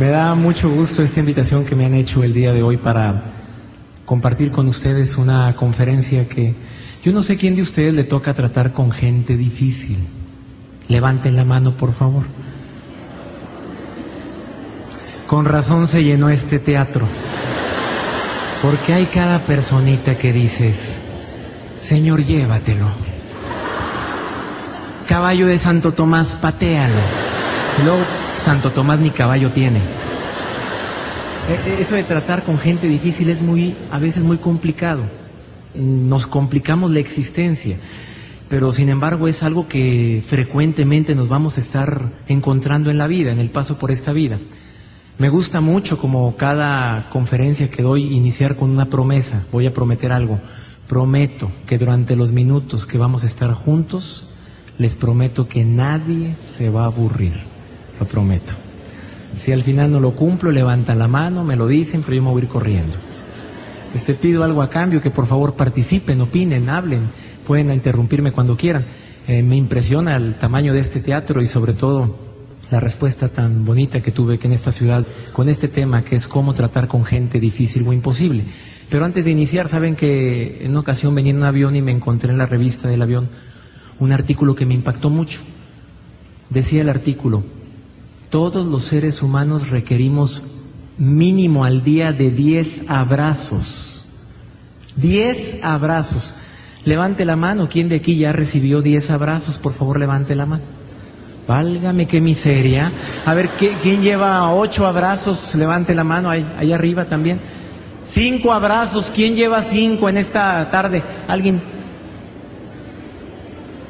Me da mucho gusto esta invitación que me han hecho el día de hoy para compartir con ustedes una conferencia que yo no sé quién de ustedes le toca tratar con gente difícil. Levanten la mano, por favor. Con razón se llenó este teatro. Porque hay cada personita que dices, Señor, llévatelo. Caballo de Santo Tomás, patealo. Luego Santo Tomás ni caballo tiene. E- e- Eso de tratar con gente difícil es muy, a veces muy complicado. Nos complicamos la existencia, pero sin embargo es algo que frecuentemente nos vamos a estar encontrando en la vida, en el paso por esta vida. Me gusta mucho como cada conferencia que doy iniciar con una promesa. Voy a prometer algo. Prometo que durante los minutos que vamos a estar juntos, les prometo que nadie se va a aburrir. Lo prometo. Si al final no lo cumplo, levantan la mano, me lo dicen, pero yo me voy a ir corriendo. Este pido algo a cambio, que por favor participen, opinen, hablen, pueden interrumpirme cuando quieran. Eh, me impresiona el tamaño de este teatro y sobre todo la respuesta tan bonita que tuve que en esta ciudad con este tema que es cómo tratar con gente difícil o imposible. Pero antes de iniciar, saben que en una ocasión venía en un avión y me encontré en la revista del avión un artículo que me impactó mucho. Decía el artículo, todos los seres humanos requerimos mínimo al día de 10 abrazos. 10 abrazos. Levante la mano. ¿Quién de aquí ya recibió 10 abrazos? Por favor, levante la mano. Válgame qué miseria. A ver, ¿qué- ¿quién lleva ocho abrazos? Levante la mano ahí, arriba también. Cinco abrazos. ¿Quién lleva cinco en esta tarde? ¿Alguien?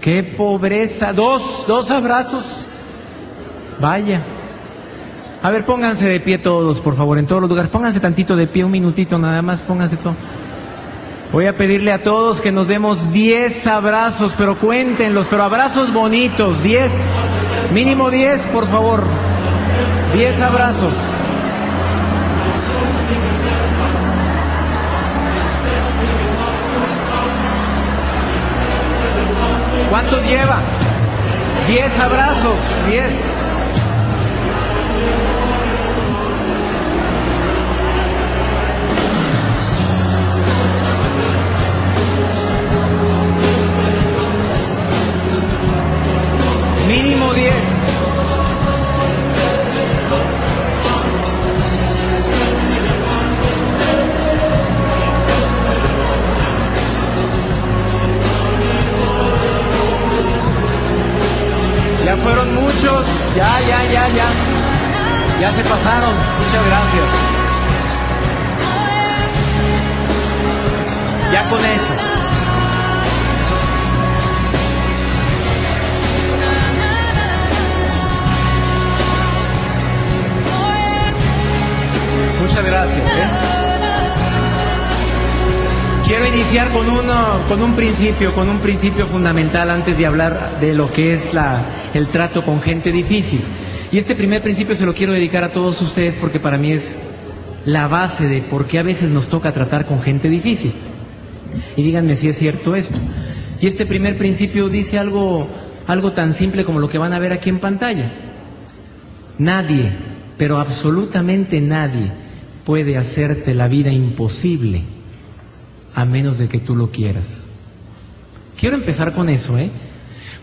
¡Qué pobreza! Dos, dos abrazos. Vaya. A ver, pónganse de pie todos, por favor, en todos los lugares. Pónganse tantito de pie, un minutito nada más, pónganse todo. Voy a pedirle a todos que nos demos 10 abrazos, pero cuéntenlos, pero abrazos bonitos, 10, mínimo 10, por favor. 10 abrazos. ¿Cuántos lleva? 10 abrazos, 10. Mínimo 10. Ya fueron muchos. Ya, ya, ya, ya. Ya se pasaron. Muchas gracias. Ya con eso. Muchas gracias. ¿eh? Quiero iniciar con, uno, con un principio, con un principio fundamental antes de hablar de lo que es la, el trato con gente difícil. Y este primer principio se lo quiero dedicar a todos ustedes porque para mí es la base de por qué a veces nos toca tratar con gente difícil. Y díganme si es cierto esto. Y este primer principio dice algo, algo tan simple como lo que van a ver aquí en pantalla. Nadie, pero absolutamente nadie, puede hacerte la vida imposible a menos de que tú lo quieras. Quiero empezar con eso, ¿eh?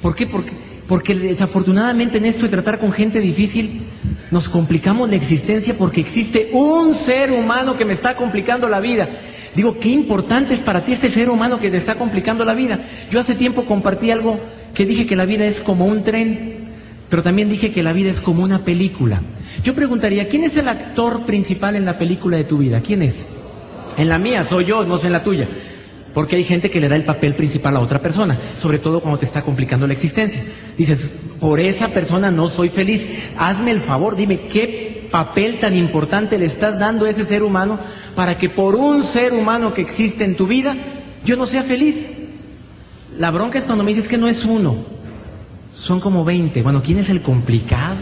¿Por qué? Porque, porque desafortunadamente en esto de tratar con gente difícil nos complicamos la existencia porque existe un ser humano que me está complicando la vida. Digo, qué importante es para ti este ser humano que te está complicando la vida. Yo hace tiempo compartí algo que dije que la vida es como un tren, pero también dije que la vida es como una película. Yo preguntaría, ¿quién es el actor principal en la película de tu vida? ¿Quién es? En la mía soy yo, no sé en la tuya. Porque hay gente que le da el papel principal a otra persona, sobre todo cuando te está complicando la existencia. Dices, por esa persona no soy feliz. Hazme el favor, dime, ¿qué papel tan importante le estás dando a ese ser humano para que por un ser humano que existe en tu vida yo no sea feliz? La bronca es cuando me dices que no es uno, son como 20. Bueno, ¿quién es el complicado?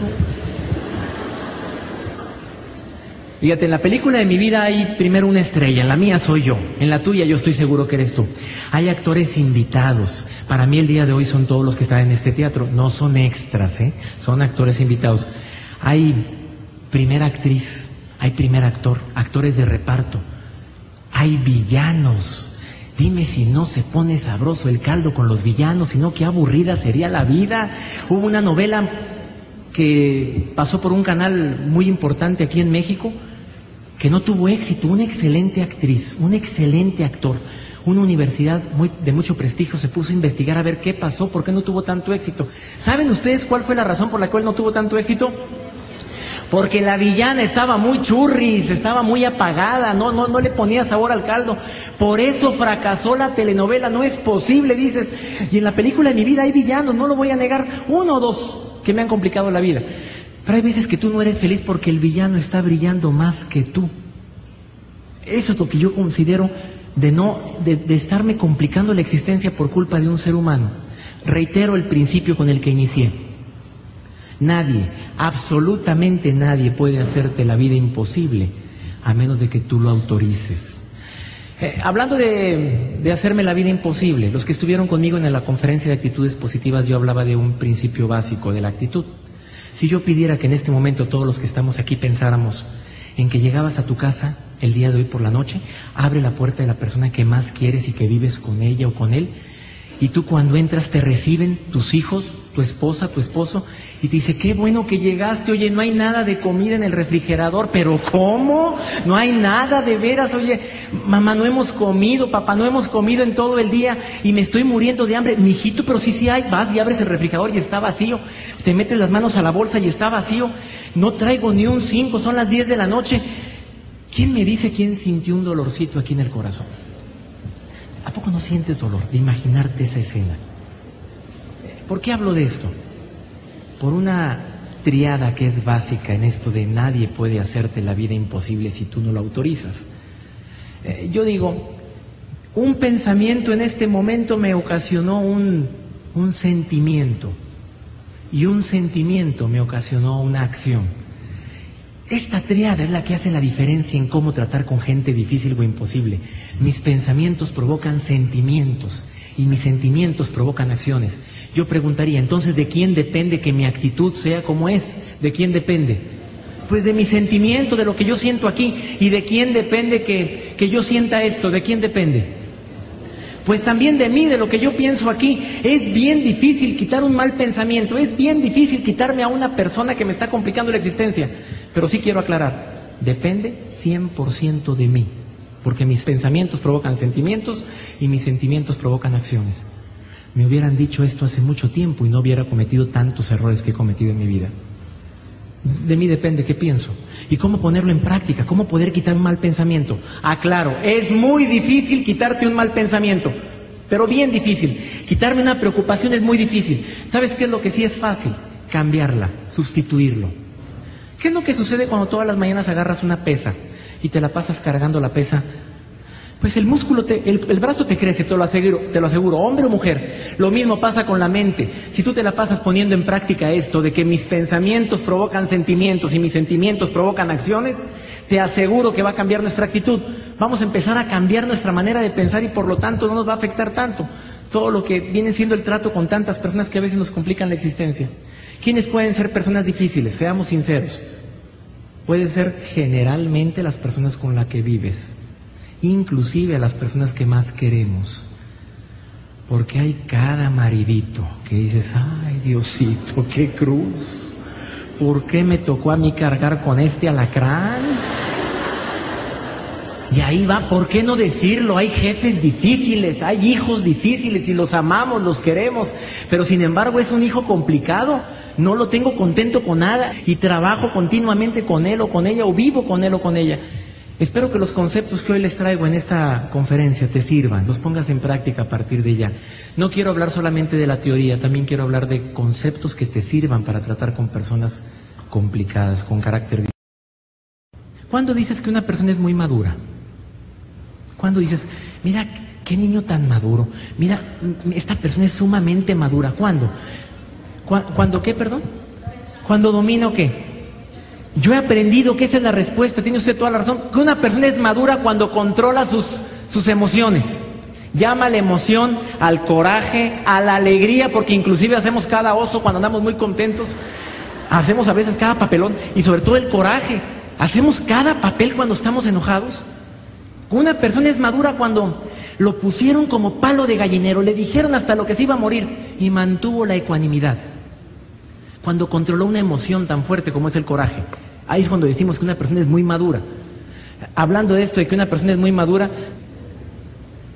Fíjate, en la película de mi vida hay primero una estrella, en la mía soy yo, en la tuya yo estoy seguro que eres tú. Hay actores invitados. Para mí el día de hoy son todos los que están en este teatro, no son extras, ¿eh? son actores invitados. Hay primera actriz, hay primer actor, actores de reparto, hay villanos. Dime si no se pone sabroso el caldo con los villanos, sino qué aburrida sería la vida. Hubo una novela que pasó por un canal muy importante aquí en México, que no tuvo éxito, una excelente actriz, un excelente actor, una universidad muy, de mucho prestigio se puso a investigar a ver qué pasó, por qué no tuvo tanto éxito. ¿Saben ustedes cuál fue la razón por la cual no tuvo tanto éxito? Porque la villana estaba muy churris, estaba muy apagada, no, no, no le ponía sabor al caldo. Por eso fracasó la telenovela, no es posible, dices. Y en la película de mi vida hay villanos, no lo voy a negar, uno o dos que me han complicado la vida. Pero hay veces que tú no eres feliz porque el villano está brillando más que tú. Eso es lo que yo considero de no, de, de estarme complicando la existencia por culpa de un ser humano. Reitero el principio con el que inicié. Nadie, absolutamente nadie puede hacerte la vida imposible a menos de que tú lo autorices. Eh, hablando de, de, hacerme la vida imposible, los que estuvieron conmigo en la conferencia de actitudes positivas, yo hablaba de un principio básico de la actitud. Si yo pidiera que en este momento todos los que estamos aquí pensáramos en que llegabas a tu casa el día de hoy por la noche, abre la puerta de la persona que más quieres y que vives con ella o con él, y tú cuando entras te reciben tus hijos, tu esposa, tu esposo, y te dice, qué bueno que llegaste, oye, no hay nada de comida en el refrigerador, pero ¿cómo? No hay nada de veras, oye, mamá, no hemos comido, papá, no hemos comido en todo el día y me estoy muriendo de hambre. Mijito, pero sí, sí hay, vas y abres el refrigerador y está vacío, te metes las manos a la bolsa y está vacío, no traigo ni un cinco, son las diez de la noche. ¿Quién me dice quién sintió un dolorcito aquí en el corazón? ¿A poco no sientes dolor de imaginarte esa escena? ¿Por qué hablo de esto? Por una triada que es básica en esto de nadie puede hacerte la vida imposible si tú no lo autorizas. Eh, yo digo, un pensamiento en este momento me ocasionó un, un sentimiento y un sentimiento me ocasionó una acción. Esta triada es la que hace la diferencia en cómo tratar con gente difícil o imposible. Mis pensamientos provocan sentimientos y mis sentimientos provocan acciones. Yo preguntaría, entonces, ¿de quién depende que mi actitud sea como es? ¿De quién depende? Pues de mi sentimiento, de lo que yo siento aquí. ¿Y de quién depende que, que yo sienta esto? ¿De quién depende? Pues también de mí, de lo que yo pienso aquí. Es bien difícil quitar un mal pensamiento, es bien difícil quitarme a una persona que me está complicando la existencia. Pero sí quiero aclarar, depende 100% de mí, porque mis pensamientos provocan sentimientos y mis sentimientos provocan acciones. Me hubieran dicho esto hace mucho tiempo y no hubiera cometido tantos errores que he cometido en mi vida. De mí depende qué pienso y cómo ponerlo en práctica, cómo poder quitar un mal pensamiento. Aclaro, es muy difícil quitarte un mal pensamiento, pero bien difícil. Quitarme una preocupación es muy difícil. ¿Sabes qué es lo que sí es fácil? Cambiarla, sustituirlo. ¿Qué es lo que sucede cuando todas las mañanas agarras una pesa y te la pasas cargando la pesa? Pues el músculo, te, el, el, brazo te crece, te lo, aseguro, te lo aseguro, hombre o mujer. Lo mismo pasa con la mente. Si tú te la pasas poniendo en práctica esto de que mis pensamientos provocan sentimientos y mis sentimientos provocan acciones, te aseguro que va a cambiar nuestra actitud. Vamos a empezar a cambiar nuestra manera de pensar y por lo tanto no nos va a afectar tanto todo lo que viene siendo el trato con tantas personas que a veces nos complican la existencia. ¿Quiénes pueden ser personas difíciles? Seamos sinceros. Pueden ser generalmente las personas con las que vives, inclusive a las personas que más queremos. Porque hay cada maridito que dices, ay Diosito, qué cruz. ¿Por qué me tocó a mí cargar con este alacrán? Y ahí va, ¿por qué no decirlo? Hay jefes difíciles, hay hijos difíciles y los amamos, los queremos, pero sin embargo es un hijo complicado, no lo tengo contento con nada y trabajo continuamente con él o con ella o vivo con él o con ella. Espero que los conceptos que hoy les traigo en esta conferencia te sirvan, los pongas en práctica a partir de ya. No quiero hablar solamente de la teoría, también quiero hablar de conceptos que te sirvan para tratar con personas complicadas, con carácter. ¿Cuándo dices que una persona es muy madura? ¿Cuándo dices, mira, qué niño tan maduro? Mira, esta persona es sumamente madura. ¿Cuándo? ¿Cuándo qué, perdón? Cuando domino qué? Yo he aprendido que esa es la respuesta, tiene usted toda la razón, que una persona es madura cuando controla sus, sus emociones. Llama la emoción, al coraje, a la alegría, porque inclusive hacemos cada oso cuando andamos muy contentos, hacemos a veces cada papelón y sobre todo el coraje. Hacemos cada papel cuando estamos enojados. Una persona es madura cuando lo pusieron como palo de gallinero, le dijeron hasta lo que se iba a morir y mantuvo la ecuanimidad. Cuando controló una emoción tan fuerte como es el coraje. Ahí es cuando decimos que una persona es muy madura. Hablando de esto, de que una persona es muy madura,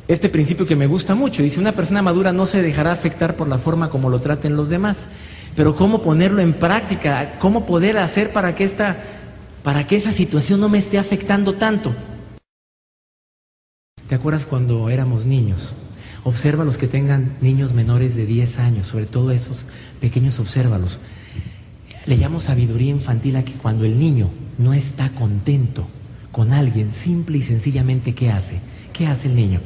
este principio que me gusta mucho, dice, una persona madura no se dejará afectar por la forma como lo traten los demás, pero cómo ponerlo en práctica, cómo poder hacer para que, esta, para que esa situación no me esté afectando tanto. ¿Te acuerdas cuando éramos niños? Observa los que tengan niños menores de 10 años, sobre todo esos pequeños, obsérvalos. Le llamo sabiduría infantil a que cuando el niño no está contento con alguien, simple y sencillamente, ¿qué hace? ¿Qué hace el niño?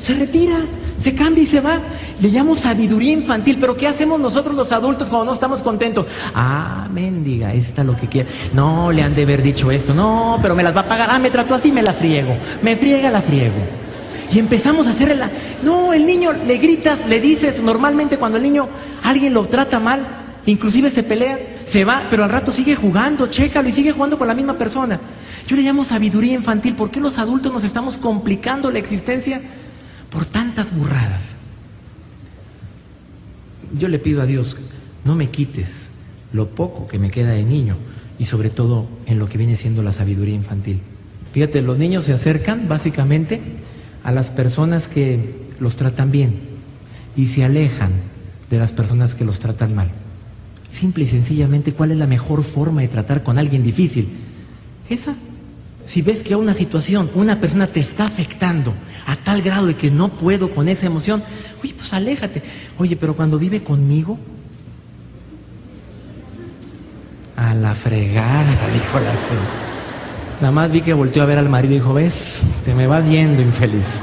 Se retira, se cambia y se va. Le llamo sabiduría infantil, pero ¿qué hacemos nosotros los adultos cuando no estamos contentos? Ah, mendiga, esta lo que quiere. No, le han de haber dicho esto. No, pero me las va a pagar. Ah, me trató así, me la friego. Me friega, la friego. Y empezamos a hacerle la... No, el niño le gritas, le dices, normalmente cuando el niño alguien lo trata mal, inclusive se pelea, se va, pero al rato sigue jugando, chécalo y sigue jugando con la misma persona. Yo le llamo sabiduría infantil. ¿Por qué los adultos nos estamos complicando la existencia por tantas burradas? Yo le pido a Dios, no me quites lo poco que me queda de niño y sobre todo en lo que viene siendo la sabiduría infantil. Fíjate, los niños se acercan básicamente a las personas que los tratan bien y se alejan de las personas que los tratan mal. Simple y sencillamente, ¿cuál es la mejor forma de tratar con alguien difícil? Esa. Si ves que una situación, una persona te está afectando a tal grado de que no puedo con esa emoción, oye, pues aléjate. Oye, pero cuando vive conmigo, a la fregada, dijo la señora. Nada más vi que volteó a ver al marido y dijo, ves, te me vas yendo infeliz.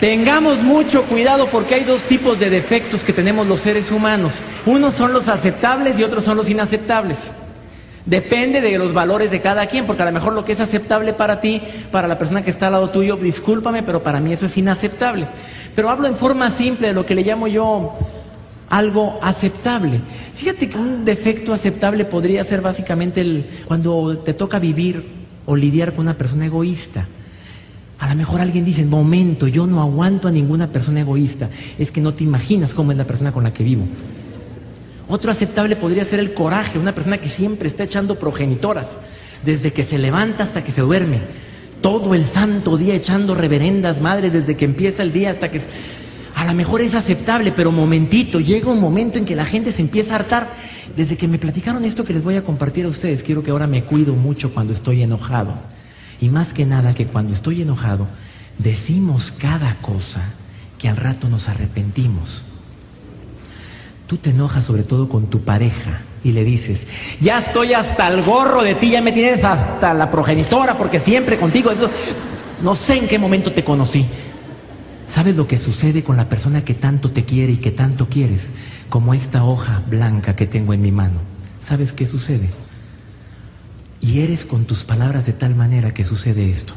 Tengamos mucho cuidado porque hay dos tipos de defectos que tenemos los seres humanos. Unos son los aceptables y otros son los inaceptables. Depende de los valores de cada quien, porque a lo mejor lo que es aceptable para ti, para la persona que está al lado tuyo, discúlpame, pero para mí eso es inaceptable. Pero hablo en forma simple de lo que le llamo yo algo aceptable. Fíjate que un defecto aceptable podría ser básicamente el, cuando te toca vivir o lidiar con una persona egoísta. A lo mejor alguien dice, momento, yo no aguanto a ninguna persona egoísta. Es que no te imaginas cómo es la persona con la que vivo. Otro aceptable podría ser el coraje, una persona que siempre está echando progenitoras, desde que se levanta hasta que se duerme. Todo el santo día echando reverendas madres desde que empieza el día hasta que... A lo mejor es aceptable, pero momentito, llega un momento en que la gente se empieza a hartar. Desde que me platicaron esto que les voy a compartir a ustedes, quiero que ahora me cuido mucho cuando estoy enojado. Y más que nada que cuando estoy enojado, decimos cada cosa que al rato nos arrepentimos. Tú te enojas sobre todo con tu pareja y le dices, ya estoy hasta el gorro de ti, ya me tienes hasta la progenitora porque siempre contigo. No sé en qué momento te conocí. ¿Sabes lo que sucede con la persona que tanto te quiere y que tanto quieres? Como esta hoja blanca que tengo en mi mano. ¿Sabes qué sucede? y eres con tus palabras de tal manera que sucede esto.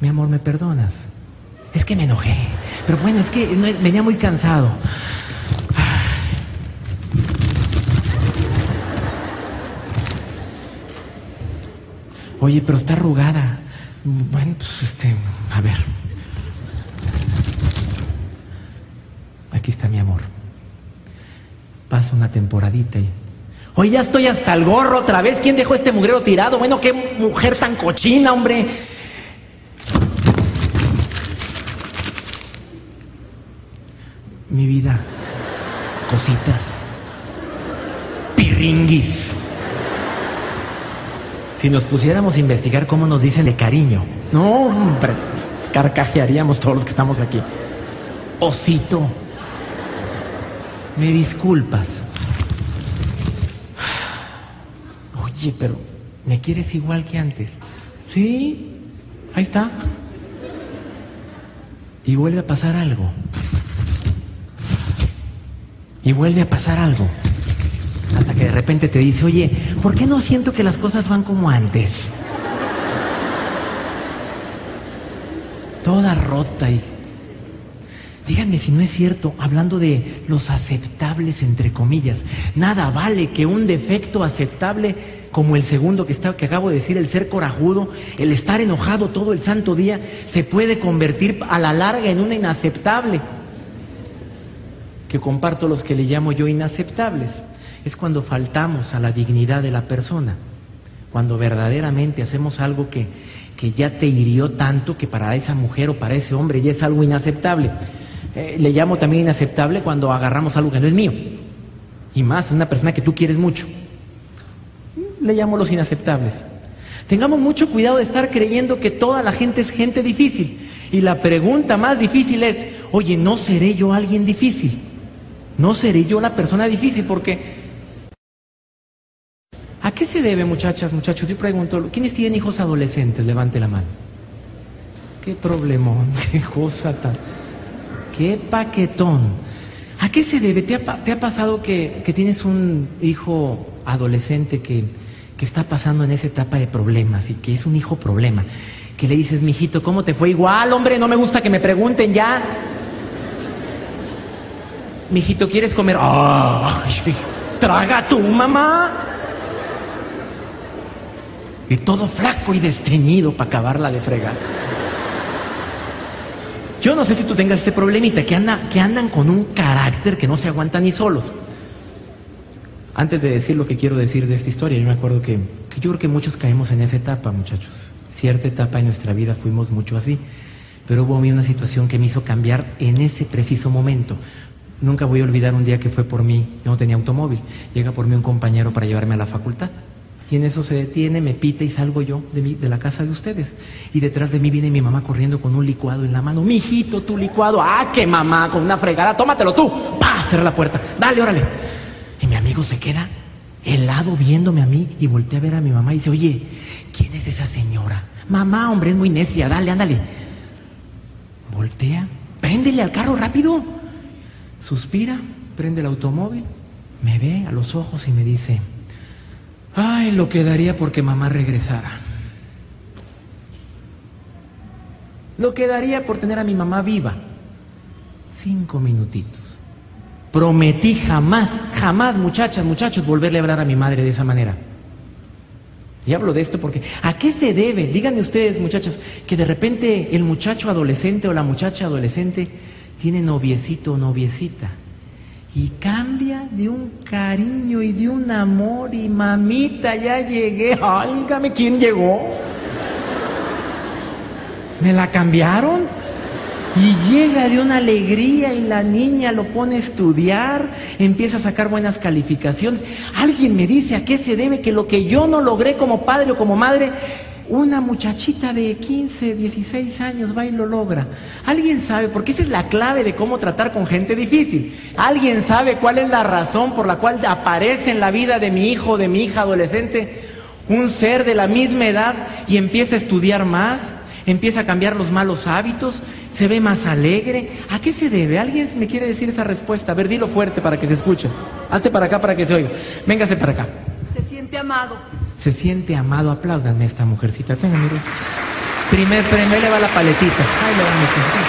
Mi amor, ¿me perdonas? Es que me enojé. Pero bueno, es que venía muy cansado. Oye, pero está arrugada. Bueno, pues este, a ver. Aquí está mi amor. Pasa una temporadita y Hoy ya estoy hasta el gorro otra vez. ¿Quién dejó este mugrero tirado? Bueno, qué mujer tan cochina, hombre. Mi vida. Cositas. Pirringuis. Si nos pusiéramos a investigar cómo nos dicen de cariño. No, hombre, carcajearíamos todos los que estamos aquí. Osito. Me disculpas. Oye, pero ¿me quieres igual que antes? Sí, ahí está. Y vuelve a pasar algo. Y vuelve a pasar algo. Hasta que de repente te dice, oye, ¿por qué no siento que las cosas van como antes? Toda rota y... Díganme si no es cierto, hablando de los aceptables entre comillas. Nada vale que un defecto aceptable como el segundo que, está, que acabo de decir, el ser corajudo, el estar enojado todo el santo día, se puede convertir a la larga en una inaceptable. Que comparto los que le llamo yo inaceptables es cuando faltamos a la dignidad de la persona, cuando verdaderamente hacemos algo que, que ya te hirió tanto que para esa mujer o para ese hombre ya es algo inaceptable. Eh, le llamo también inaceptable cuando agarramos algo que no es mío, y más una persona que tú quieres mucho. Le llamo los inaceptables. Tengamos mucho cuidado de estar creyendo que toda la gente es gente difícil. Y la pregunta más difícil es, oye, ¿no seré yo alguien difícil? ¿No seré yo la persona difícil? Porque ¿A qué se debe, muchachas, muchachos? Yo pregunto, ¿quiénes tienen hijos adolescentes? Levante la mano. Qué problemón, qué cosa tan... Qué paquetón. ¿A qué se debe? ¿Te ha, pasado que, tienes un hijo adolescente que, que está pasando en esa etapa de problemas y que es un hijo problema? Que le dices, mijito, ¿cómo te fue? Igual, hombre, no me gusta que me pregunten ya. Mijito, ¿quieres comer? traga tú, mamá y todo flaco y desteñido para acabarla de fregar. Yo no sé si tú tengas ese problemita, que, anda, que andan con un carácter que no se aguantan ni solos. Antes de decir lo que quiero decir de esta historia, yo me acuerdo que, que yo creo que muchos caemos en esa etapa, muchachos. Cierta etapa en nuestra vida fuimos mucho así, pero hubo a mí una situación que me hizo cambiar en ese preciso momento. Nunca voy a olvidar un día que fue por mí, yo no tenía automóvil, llega por mí un compañero para llevarme a la facultad. Y en eso se detiene, me pita y salgo yo de, mi, de la casa de ustedes. Y detrás de mí viene mi mamá corriendo con un licuado en la mano. Mijito, tu licuado. Ah, qué mamá, con una fregada. Tómatelo tú. ¡Pah! Cerra la puerta. Dale, órale. Y mi amigo se queda helado viéndome a mí y voltea a ver a mi mamá y dice, oye, ¿quién es esa señora? Mamá, hombre, es muy necia. Dale, ándale. Voltea. Préndele al carro rápido. Suspira, prende el automóvil, me ve a los ojos y me dice, Ay, lo que daría porque mamá regresara. Lo que daría por tener a mi mamá viva. Cinco minutitos. Prometí jamás, jamás, muchachas, muchachos, volverle a hablar a mi madre de esa manera. Y hablo de esto porque, ¿a qué se debe? Díganme ustedes, muchachas, que de repente el muchacho adolescente o la muchacha adolescente tiene noviecito o noviecita y cambia de un cariño y de un amor y mamita, ya llegué, álgame, ¿quién llegó? ¿Me la cambiaron? Y llega de una alegría y la niña lo pone a estudiar, empieza a sacar buenas calificaciones. Alguien me dice a qué se debe que lo que yo no logré como padre o como madre, una muchachita de 15, 16 años va y lo logra. ¿Alguien sabe? Porque esa es la clave de cómo tratar con gente difícil. ¿Alguien sabe cuál es la razón por la cual aparece en la vida de mi hijo de mi hija adolescente un ser de la misma edad y empieza a estudiar más? empieza a cambiar los malos hábitos, se ve más alegre. ¿A qué se debe? ¿Alguien me quiere decir esa respuesta? A ver, dilo fuerte para que se escuche. Hazte para acá para que se oiga. Véngase para acá. Se siente amado se siente amado. Apláudanme esta mujercita. Tenga, mire. Primer premio, le va la paletita. Va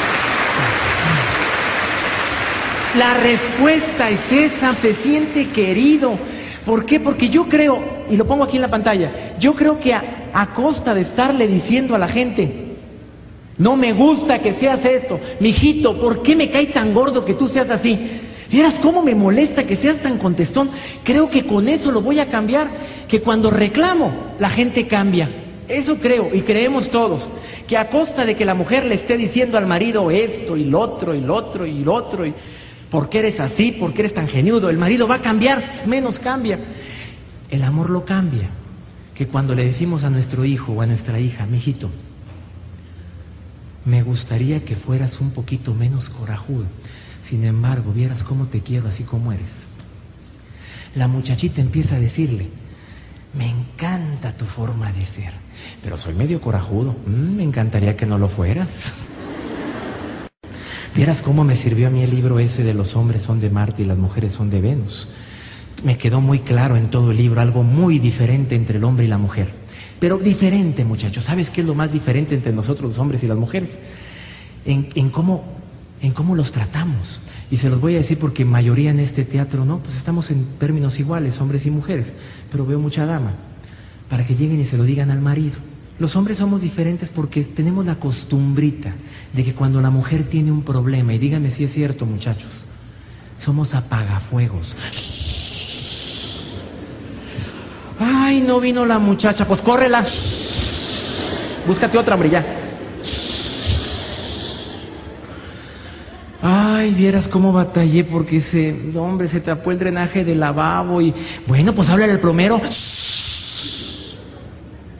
La respuesta es esa, se siente querido. ¿Por qué? Porque yo creo, y lo pongo aquí en la pantalla, yo creo que a, a costa de estarle diciendo a la gente, no me gusta que seas esto, mijito, ¿por qué me cae tan gordo que tú seas así? Vieras cómo me molesta que seas tan contestón. Creo que con eso lo voy a cambiar. Que cuando reclamo, la gente cambia. Eso creo y creemos todos. Que a costa de que la mujer le esté diciendo al marido esto y lo otro y lo otro y lo otro, y ¿por qué eres así? ¿Por qué eres tan geniudo? El marido va a cambiar, menos cambia. El amor lo cambia. que cuando le decimos a nuestro hijo o a nuestra hija, mijito, me gustaría que fueras un poquito menos corajudo. Sin embargo, vieras cómo te quiero así como eres. La muchachita empieza a decirle, me encanta tu forma de ser, pero soy medio corajudo. Mm, me encantaría que no lo fueras. Vieras cómo me sirvió a mí el libro ese de los hombres son de Marte y las mujeres son de Venus. Me quedó muy claro en todo el libro algo muy diferente entre el hombre y la mujer. Pero diferente, muchachos. ¿Sabes qué es lo más diferente entre nosotros los hombres y las mujeres? En, cómo, en cómo los tratamos. Y se los voy a decir porque mayoría en este teatro, ¿no? Pues estamos en términos iguales, hombres y mujeres. Pero veo mucha dama. Para que lleguen y se lo digan al marido. Los hombres somos diferentes porque tenemos la costumbrita de que cuando la mujer tiene un problema, y díganme si es cierto, muchachos, somos apagafuegos. Ay, no vino la muchacha, pues córrela. Búscate otra, hombre, ya. Ay, vieras cómo batallé porque ese hombre se tapó el drenaje del lavabo y bueno, pues háblale al plomero.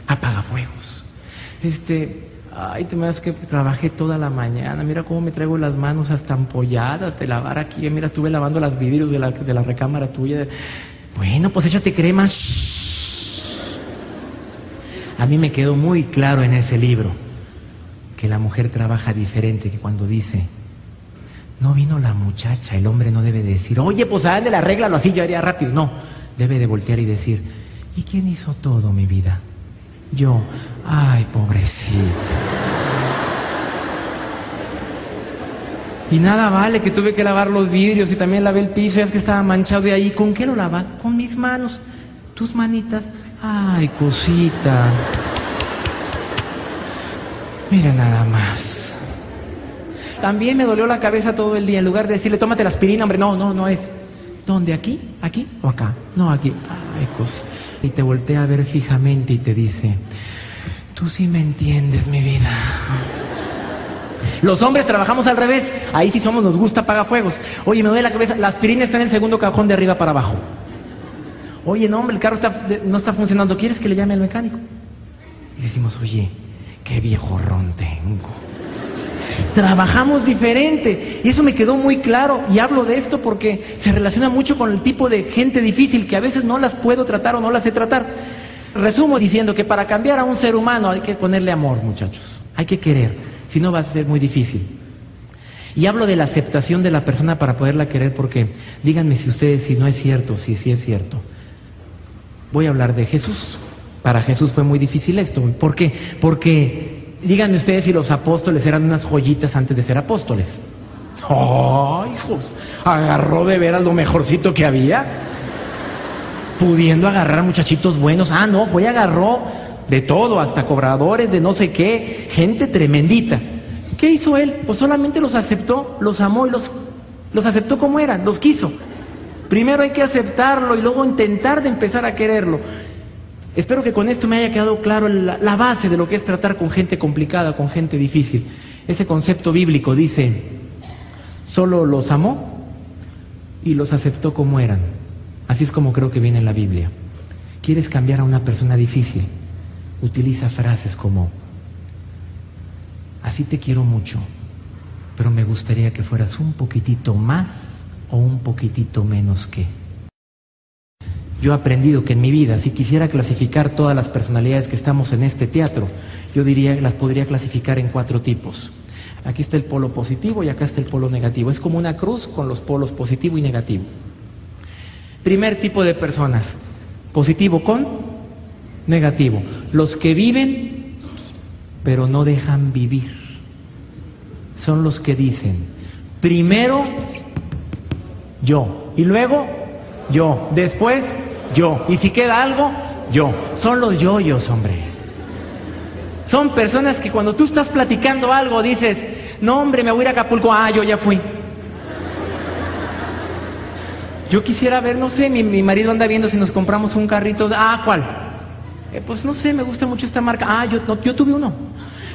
Apaga fuegos. Este, ay, te me das que trabajé toda la mañana. Mira cómo me traigo las manos hasta ampolladas de lavar aquí. Mira, estuve lavando las vidrios de la, de la recámara tuya. Bueno, pues échate crema. A mí me quedó muy claro en ese libro que la mujer trabaja diferente que cuando dice, no vino la muchacha, el hombre no debe decir, oye, pues dale, arréglalo así, yo haría rápido. No, debe de voltear y decir, ¿y quién hizo todo mi vida? Yo, ay, pobrecita. Y nada vale que tuve que lavar los vidrios y también lavé el piso, ya es que estaba manchado de ahí. ¿Con qué lo lava? Con mis manos. Tus manitas. Ay, cosita. Mira nada más. También me dolió la cabeza todo el día. En lugar de decirle, tómate la aspirina, hombre, no, no, no es. ¿Dónde? ¿Aquí? ¿Aquí o acá? No, aquí. Ay. Y te voltea a ver fijamente y te dice, tú sí me entiendes, mi vida. Los hombres trabajamos al revés. Ahí sí somos, nos gusta fuegos. Oye, me duele la cabeza. La aspirina está en el segundo cajón de arriba para abajo. Oye, no, hombre, el carro no está funcionando. ¿Quieres que le llame al mecánico? Y decimos, oye, qué viejo ron tengo. Trabajamos diferente. Y eso me quedó muy claro. Y hablo de esto porque se relaciona mucho con el tipo de gente difícil que a veces no las puedo tratar o no las sé tratar. Resumo diciendo que para cambiar a un ser humano hay que ponerle amor, muchachos. Hay que querer. Si no va a ser muy difícil. Y hablo de la aceptación de la persona para poderla querer porque díganme si ustedes si no es cierto, si sí es cierto. Voy a hablar de Jesús. Para Jesús fue muy difícil esto. ¿Por qué? Porque díganme ustedes si los apóstoles eran unas joyitas antes de ser apóstoles. ¡Oh, hijos! Agarró de veras lo mejorcito que había. Pudiendo agarrar muchachitos buenos. Ah, no, fue y agarró de todo, hasta cobradores de no sé qué, gente tremendita. ¿Qué hizo él? Pues solamente los aceptó, los amó y los, los aceptó como eran, los quiso. Primero hay que aceptarlo y luego intentar de empezar a quererlo. Espero que con esto me haya quedado claro la, base de lo que es tratar con gente complicada, con gente difícil. Ese concepto bíblico dice, solo los amó y los aceptó como eran. Así es como creo que viene en la Biblia. ¿Quieres cambiar a una persona difícil? Utiliza frases como, así te quiero mucho, pero me gustaría que fueras un poquitito más o un poquitito menos que. Yo he aprendido que en mi vida, si quisiera clasificar todas las personalidades que estamos en este teatro, yo diría las podría clasificar en cuatro tipos. Aquí está el polo positivo y acá está el polo negativo. Es como una cruz con los polos positivo y negativo. Primer tipo de personas, positivo con negativo. Los que viven pero no dejan vivir. Son los que dicen, primero yo. Y luego, yo. Después, yo. Y si queda algo, yo. Son los yoyos, hombre. Son personas que cuando tú estás platicando algo dices, no hombre, me voy a ir a Acapulco, ah, yo ya fui. Yo quisiera ver, no sé, mi, marido anda viendo si nos compramos un carrito, ah, ¿cuál? Eh, pues no sé, me gusta mucho esta marca, ah, yo, yo tuve uno.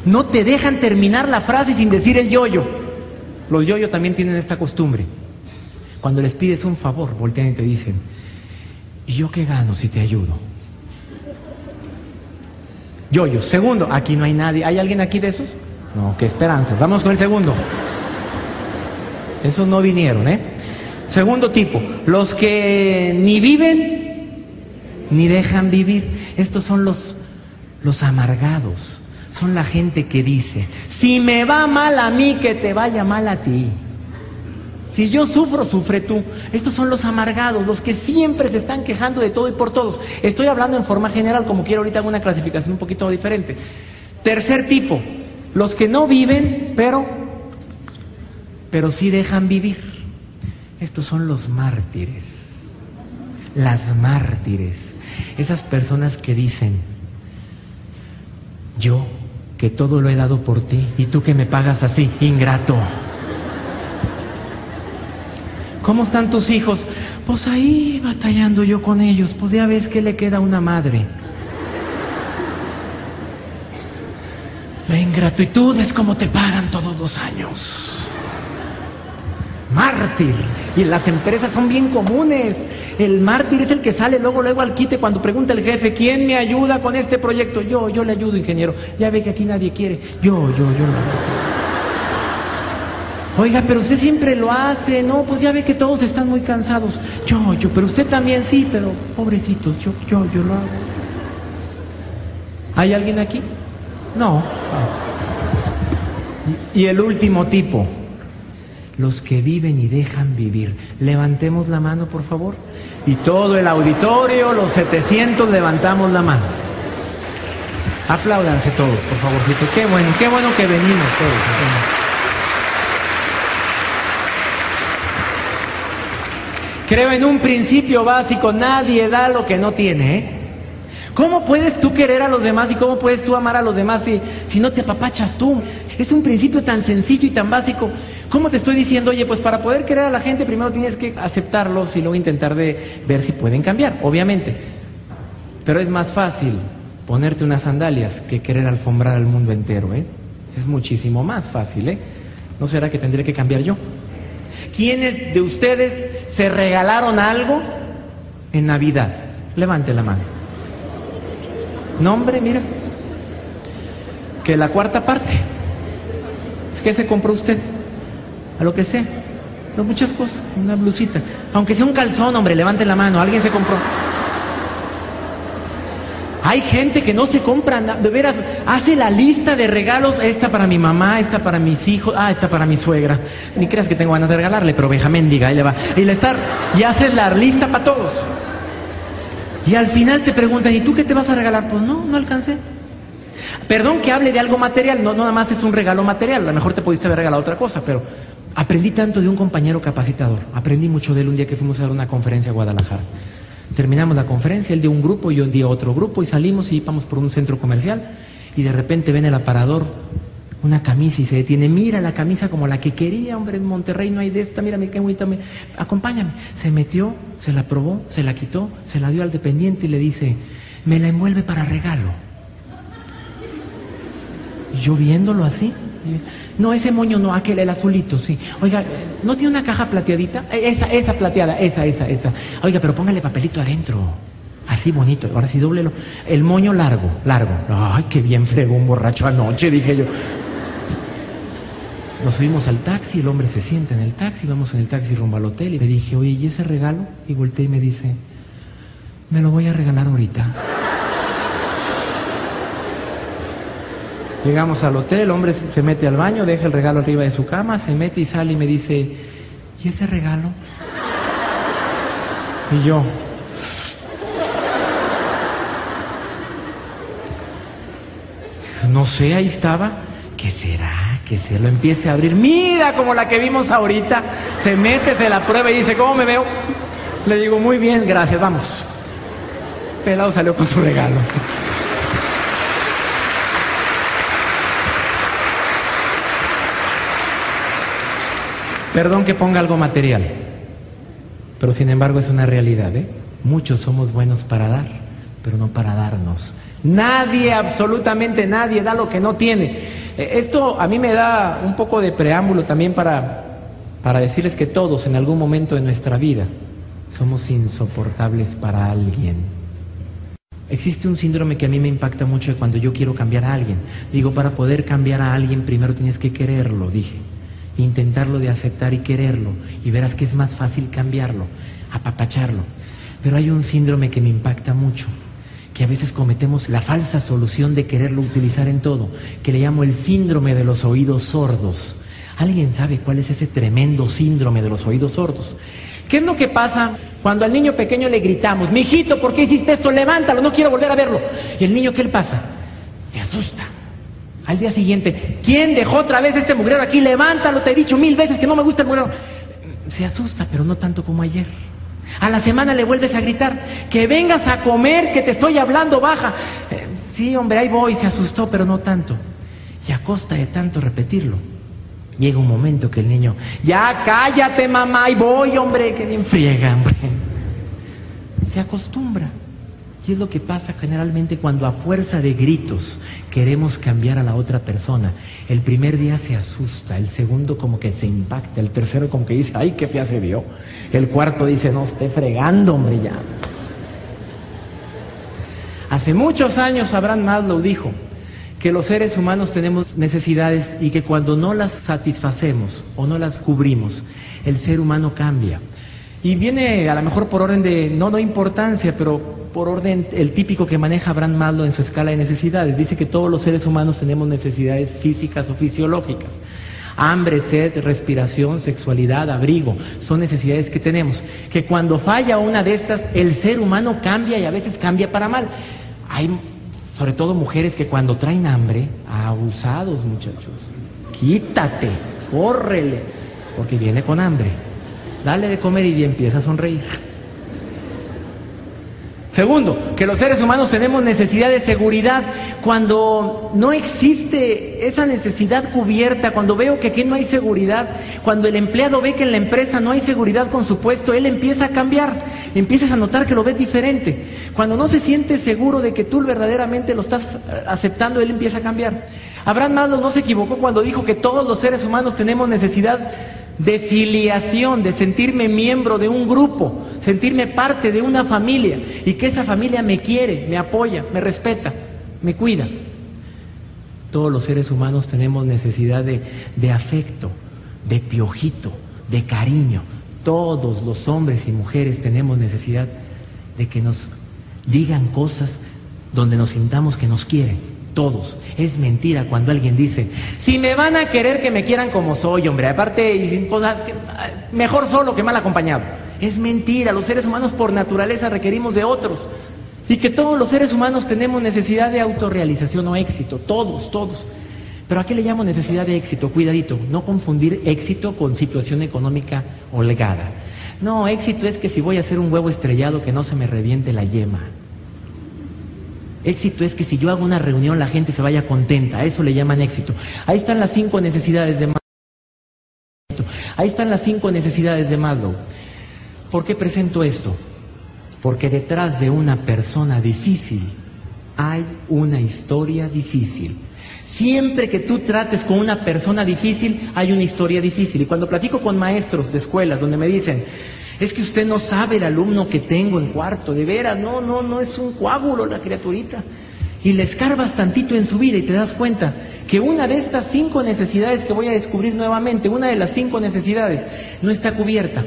No te dejan terminar la frase sin decir el yoyo. Los yoyo también tienen esta costumbre. Cuando les pides un favor, voltean y te dicen, ¿y yo qué gano si te ayudo? Yo, yo. Segundo, aquí no hay nadie. ¿Hay alguien aquí de esos? No, qué esperanzas. Vamos con el segundo. Esos no vinieron, ¿eh? Segundo tipo, los que ni viven ni dejan vivir. Estos son los, los amargados. Son la gente que dice, si me va mal a mí, que te vaya mal a ti. Si yo sufro, sufre tú. Estos son los amargados, los que siempre se están quejando de todo y por todos. Estoy hablando en forma general, como quiero ahorita hago una clasificación un poquito diferente. Tercer tipo, los que no viven, pero, pero sí dejan vivir. Estos son los mártires, las mártires, esas personas que dicen, yo que todo lo he dado por ti y tú que me pagas así, ingrato. ¿Cómo están tus hijos? Pues ahí batallando yo con ellos, pues ya ves que le queda una madre. La ingratitud es como te pagan todos los años. Mártir. Y las empresas son bien comunes. El mártir es el que sale luego, luego al quite cuando pregunta el jefe, ¿quién me ayuda con este proyecto? Yo, yo le ayudo, ingeniero. Ya ve que aquí nadie quiere. Yo, yo, yo lo Oiga, pero usted siempre lo hace, ¿no? Pues ya ve que todos están muy cansados. Yo, yo, pero usted también sí, pero pobrecitos, yo, yo, yo lo hago. ¿Hay alguien aquí? No. Y, el último tipo, los que viven y dejan vivir. Levantemos la mano, por favor. Y todo el auditorio, los 700, levantamos la mano. Apláudanse todos, por favorcito. Qué bueno, qué bueno que venimos todos. Creo en un principio básico, nadie da lo que no tiene. ¿eh? ¿Cómo puedes tú querer a los demás y cómo puedes tú amar a los demás si, si no te apapachas tú? Es un principio tan sencillo y tan básico. ¿Cómo te estoy diciendo? Oye, pues para poder querer a la gente primero tienes que aceptarlos y luego intentar de ver si pueden cambiar, obviamente. Pero es más fácil ponerte unas sandalias que querer alfombrar al mundo entero, ¿eh? Es muchísimo más fácil, ¿eh? ¿No será que tendré que cambiar yo? ¿Quiénes de ustedes se regalaron algo en Navidad? Levante la mano. Nombre, mira. Que la cuarta parte. ¿Qué se compró usted? A lo que sea. No, muchas cosas. Una blusita. Aunque sea un calzón, hombre, levante la mano. Alguien se compró. Hay gente que no se compra, de veras, hace la lista de regalos, esta para mi mamá, esta para mis hijos, ah, esta para mi suegra. Ni creas que tengo ganas de regalarle, pero Benjamín diga, ahí le va. Y le estar, y haces la lista para todos. Y al final te preguntan, ¿y tú qué te vas a regalar? Pues no, no alcancé. Perdón que hable de algo material, no, no nada más es un regalo material, a lo mejor te pudiste haber regalado otra cosa, pero aprendí tanto de un compañero capacitador, aprendí mucho de él un día que fuimos a dar una conferencia a Guadalajara. Terminamos la conferencia, él dio un grupo, yo di otro grupo y salimos y íbamos por un centro comercial y de repente ven el aparador una camisa y se detiene, mira la camisa como la que quería, hombre, en Monterrey no hay de esta, mírame qué bonita, me... acompáñame. Se metió, se la probó, se la quitó, se la dio al dependiente y le dice, me la envuelve para regalo. Y yo viéndolo así, no, ese moño no, aquel, el azulito, sí. Oiga, ¿no tiene una caja plateadita? Eh, esa, esa plateada, esa, esa, esa. Oiga, pero póngale papelito adentro. Así bonito. Ahora sí, doblelo. El moño largo, largo. Ay, qué bien fregó un borracho anoche, dije yo. Nos subimos al taxi, el hombre se sienta en el taxi, vamos en el taxi rumbo al hotel y le dije, oye, ¿y ese regalo? Y volteé y me dice, me lo voy a regalar ahorita. Llegamos al hotel, el hombre se mete al baño, deja el regalo arriba de su cama, se mete y sale y me dice, ¿y ese regalo? Y yo, no sé, ahí estaba. ¿Qué será? Que se lo empiece a abrir. Mira como la que vimos ahorita. Se mete, se la prueba y dice, ¿cómo me veo? Le digo, muy bien, gracias, vamos. Pelado salió con su regalo. Perdón que ponga algo material, pero sin embargo es una realidad. ¿eh? Muchos somos buenos para dar, pero no para darnos. Nadie, absolutamente nadie, da lo que no tiene. Eh, esto a mí me da un poco de preámbulo también para, para decirles que todos en algún momento de nuestra vida somos insoportables para alguien. Existe un síndrome que a mí me impacta mucho cuando yo quiero cambiar a alguien. Digo, para poder cambiar a alguien primero tienes que quererlo, dije. Intentarlo de aceptar y quererlo. Y verás que es más fácil cambiarlo, apapacharlo. Pero hay un síndrome que me impacta mucho, que a veces cometemos la falsa solución de quererlo utilizar en todo, que le llamo el síndrome de los oídos sordos. ¿Alguien sabe cuál es ese tremendo síndrome de los oídos sordos? ¿Qué es lo que pasa cuando al niño pequeño le gritamos, mijito, ¿por qué hiciste esto? Levántalo, no quiero volver a verlo. Y el niño, ¿qué le pasa? Se asusta. Al día siguiente, ¿quién dejó otra vez este mugrero aquí? Levántalo, te he dicho mil veces que no me gusta el mugrero. Se asusta, pero no tanto como ayer. A la semana le vuelves a gritar, que vengas a comer, que te estoy hablando, baja. Eh, sí, hombre, ahí voy, se asustó, pero no tanto. Y a costa de tanto repetirlo, Llega un momento que el niño, ya cállate mamá y voy, hombre, que bien friega, hombre. Se acostumbra. Y es lo que pasa generalmente cuando a fuerza de gritos queremos cambiar a la otra persona. El primer día se asusta, el segundo como que se impacta, el tercero como que dice, ay, qué fea se vio. El cuarto dice, no, esté fregando, hombre, ya. Hace muchos años Abraham Maslow dijo, que los seres humanos tenemos necesidades y que cuando no las satisfacemos o no las cubrimos, el ser humano cambia. Y viene a lo mejor por orden de, no, no importancia, pero por orden el típico que maneja Abraham Maslow en su escala de necesidades. Dice que todos los seres humanos tenemos necesidades físicas o fisiológicas. Hambre, sed, respiración, sexualidad, abrigo, son necesidades que tenemos. Que cuando falla una de estas, el ser humano cambia y a veces cambia para mal. Hay sobre todo mujeres que cuando traen hambre, abusados muchachos, quítate, córrele, porque viene con hambre. Dale de comer y empieza a sonreír. Segundo, que los seres humanos tenemos necesidad de seguridad. Cuando no existe esa necesidad cubierta, cuando veo que aquí no hay seguridad, cuando el empleado ve que en la empresa no hay seguridad con su puesto, él empieza a cambiar, empiezas a notar que lo ves diferente. Cuando no se siente seguro de que tú verdaderamente lo estás aceptando, él empieza a cambiar. Abraham Maslow no se equivocó cuando dijo que todos los seres humanos tenemos necesidad de filiación, de sentirme miembro de un grupo, sentirme parte de una familia y que esa familia me quiere, me apoya, me respeta, me cuida. Todos los seres humanos tenemos necesidad de, de afecto, de piojito, de cariño. Todos los hombres y mujeres tenemos necesidad de que nos digan cosas donde nos sintamos que nos quieren todos. Es mentira cuando alguien dice, si me van a querer que me quieran como soy, hombre, aparte, pues, ah, ah, mejor solo que mal acompañado. Es mentira, los seres humanos por naturaleza requerimos de otros. Y que todos los seres humanos tenemos necesidad de autorrealización o éxito, todos, todos. Pero ¿a qué le llamo necesidad de éxito? Cuidadito, no confundir éxito con situación económica holgada. No, éxito es que si voy a hacer un huevo estrellado que no se me reviente la yema. Éxito es que si yo hago una reunión la gente se vaya contenta, a eso le llaman éxito. Ahí están las cinco necesidades de Maslow. Ahí están las cinco necesidades de Maslow. ¿Por qué presento esto? Porque detrás de una persona difícil hay una historia difícil. Siempre que tú trates con una persona difícil, hay una historia difícil. Y cuando platico con maestros de escuelas donde me dicen, es que usted no sabe el alumno que tengo en cuarto, de veras, no, no, no es un coágulo la criaturita. Y le escarbas tantito en su vida y te das cuenta que una de estas cinco necesidades que voy a descubrir nuevamente, una de las cinco necesidades, no está cubierta.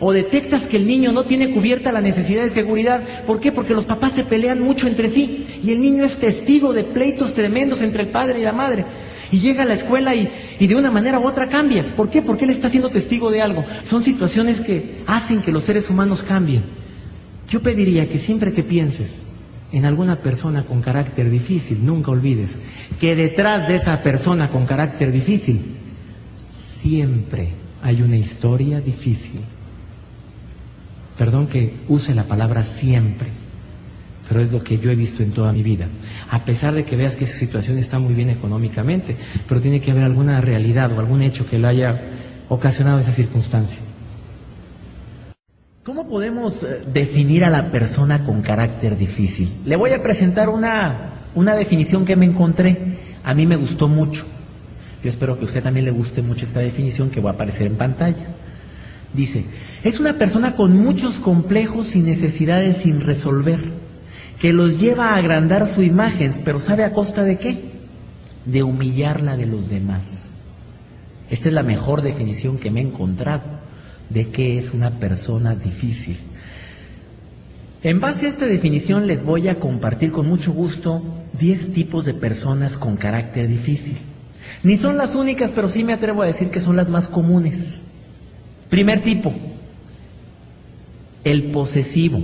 O detectas que el niño no tiene cubierta la necesidad de seguridad. ¿Por qué? Porque los papás se pelean mucho entre sí y el niño es testigo de pleitos tremendos entre el padre y la madre y llega a la escuela y, de una manera u otra cambia. ¿Por qué? Porque él está siendo testigo de algo. Son situaciones que hacen que los seres humanos cambien. Yo pediría que siempre que pienses en alguna persona con carácter difícil, nunca olvides que detrás de esa persona con carácter difícil siempre hay una historia difícil. Perdón que use la palabra siempre pero es lo que yo he visto en toda mi vida. A pesar de que veas que esa situación está muy bien económicamente, pero tiene que haber alguna realidad o algún hecho que lo haya ocasionado esa circunstancia. ¿Cómo podemos eh, definir a la persona con carácter difícil? Le voy a presentar una, una definición que me encontré. A mí me gustó mucho. Yo espero que a usted también le guste mucho esta definición que va a aparecer en pantalla. Dice, es una persona con muchos complejos y necesidades sin resolver que los lleva a agrandar su imagen, pero ¿sabe a costa de qué? De humillar la de los demás. Esta es la mejor definición que me he encontrado de qué es una persona difícil. En base a esta definición les voy a compartir con mucho gusto 10 tipos de personas con carácter difícil. Ni son las únicas, pero sí me atrevo a decir que son las más comunes. Primer tipo, el posesivo.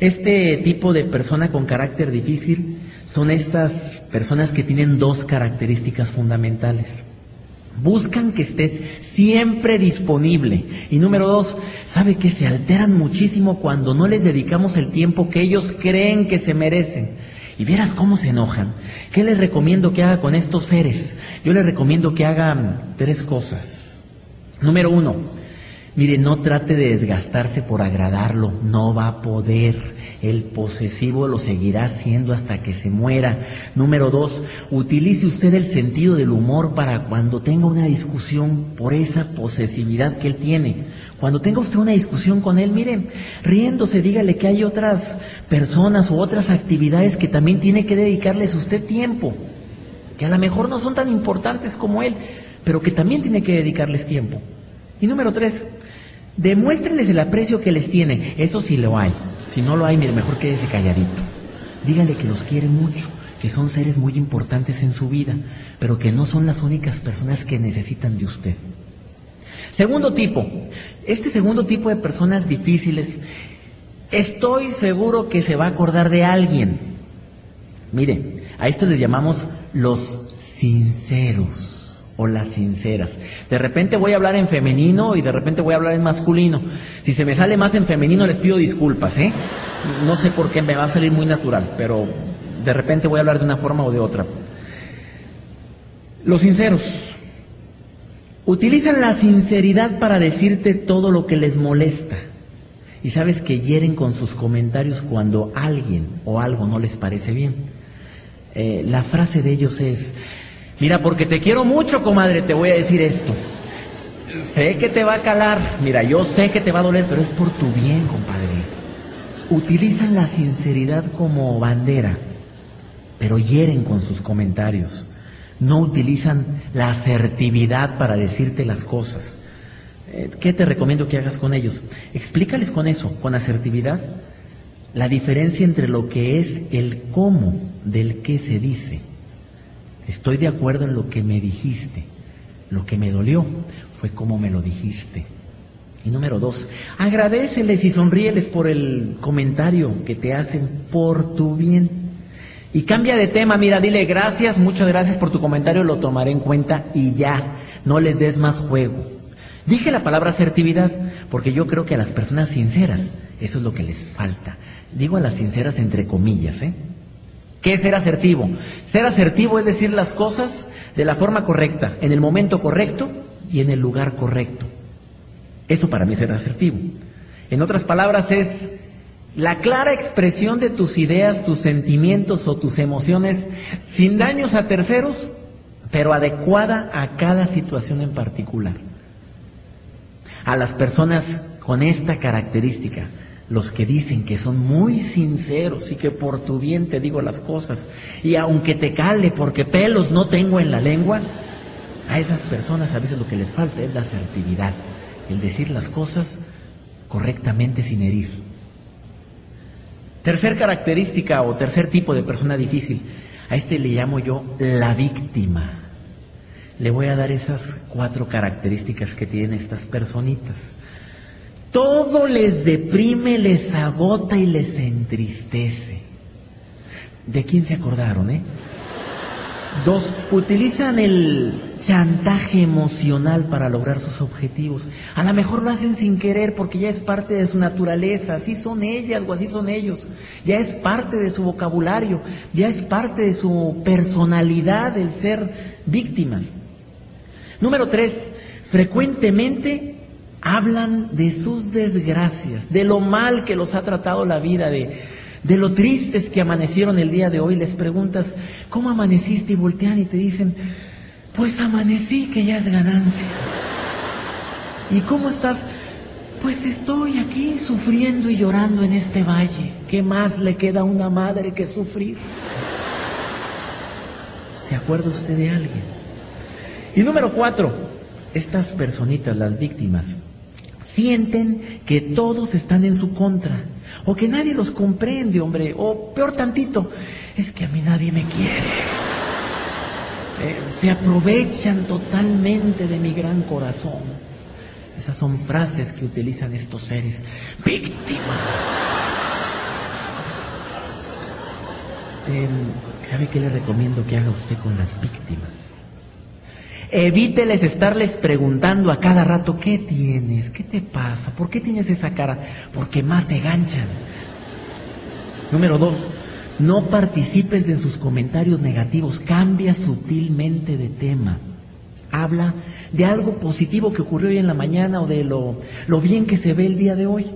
Este tipo de persona con carácter difícil son estas personas que tienen dos características fundamentales. Buscan que estés siempre disponible. Y número dos, sabe que se alteran muchísimo cuando no les dedicamos el tiempo que ellos creen que se merecen. Y vieras cómo se enojan. ¿Qué les recomiendo que haga con estos seres? Yo les recomiendo que hagan tres cosas. Número uno, Mire, no trate de desgastarse por agradarlo, no va a poder. El posesivo lo seguirá haciendo hasta que se muera. Número dos, utilice usted el sentido del humor para cuando tenga una discusión por esa posesividad que él tiene. Cuando tenga usted una discusión con él, mire, riéndose, dígale que hay otras personas u otras actividades que también tiene que dedicarles usted tiempo, que a lo mejor no son tan importantes como él, pero que también tiene que dedicarles tiempo. Y número tres, Demuéstrenles el aprecio que les tiene. Eso sí lo hay. Si no lo hay, mire, mejor quédese calladito. Dígale que los quiere mucho, que son seres muy importantes en su vida, pero que no son las únicas personas que necesitan de usted. Segundo tipo. Este segundo tipo de personas difíciles, estoy seguro que se va a acordar de alguien. Mire, a esto le llamamos los sinceros o las sinceras. De repente voy a hablar en femenino y de repente voy a hablar en masculino. Si se me sale más en femenino les pido disculpas, ¿eh? No sé por qué me va a salir muy natural, pero de repente voy a hablar de una forma o de otra. Los sinceros utilizan la sinceridad para decirte todo lo que les molesta. Y sabes que hieren con sus comentarios cuando alguien o algo no les parece bien. Eh, la frase de ellos es, Mira, porque te quiero mucho, comadre, te voy a decir esto. Sé que te va a calar, mira, yo sé que te va a doler, pero es por tu bien, compadre. Utilizan la sinceridad como bandera, pero hieren con sus comentarios. No utilizan la asertividad para decirte las cosas. Eh, ¿Qué te recomiendo que hagas con ellos? Explícales con eso, con asertividad, la diferencia entre lo que es el cómo del qué se dice. Estoy de acuerdo en lo que me dijiste. Lo que me dolió fue cómo me lo dijiste. Y número dos, agradeceles y sonríeles por el comentario que te hacen por tu bien. Y cambia de tema, mira, dile gracias, muchas gracias por tu comentario, lo tomaré en cuenta y ya, no les des más juego. Dije la palabra asertividad porque yo creo que a las personas sinceras eso es lo que les falta. Digo a las sinceras entre comillas, ¿eh? ¿Qué es ser asertivo? Ser asertivo es decir las cosas de la forma correcta, en el momento correcto y en el lugar correcto. Eso para mí es ser asertivo. En otras palabras es la clara expresión de tus ideas, tus sentimientos o tus emociones sin daños a terceros, pero adecuada a cada situación en particular. A las personas con esta característica, los que dicen que son muy sinceros y que por tu bien te digo las cosas, y aunque te cale porque pelos no tengo en la lengua, a esas personas a veces lo que les falta es la asertividad, el decir las cosas correctamente sin herir. Tercer característica o tercer tipo de persona difícil, a este le llamo yo la víctima. Le voy a dar esas cuatro características que tienen estas personitas. Todo les deprime, les agota y les entristece. ¿De quién se acordaron, eh? Dos, utilizan el chantaje emocional para lograr sus objetivos. A lo mejor lo hacen sin querer porque ya es parte de su naturaleza, así son ellas o así son ellos. Ya es parte de su vocabulario, ya es parte de su personalidad el ser víctimas. Número tres, frecuentemente hablan de sus desgracias, de lo mal que los ha tratado la vida, de, de lo tristes que amanecieron el día de hoy. Les preguntas, ¿cómo amaneciste? Y voltean y te dicen, pues amanecí, que ya es ganancia. ¿Y cómo estás? Pues estoy aquí sufriendo y llorando en este valle. ¿Qué más le queda a una madre que sufrir? ¿Se acuerda usted de alguien? Y número cuatro, estas personitas, las víctimas, sienten que todos están en su contra, o que nadie los comprende, hombre, o peor tantito, es que a mí nadie me quiere. Eh, se aprovechan totalmente de mi gran corazón. Esas son frases que utilizan estos seres. Víctima. Em, ¿Sabe qué le recomiendo que haga usted con las víctimas? Evíteles estarles preguntando a cada rato, ¿qué tienes? ¿Qué te pasa? ¿Por qué tienes esa cara? Porque más se ganchan. Número dos, no participes en sus comentarios negativos, cambia sutilmente de tema. Habla de algo positivo que ocurrió hoy en la mañana o de lo, lo bien que se ve el día de hoy.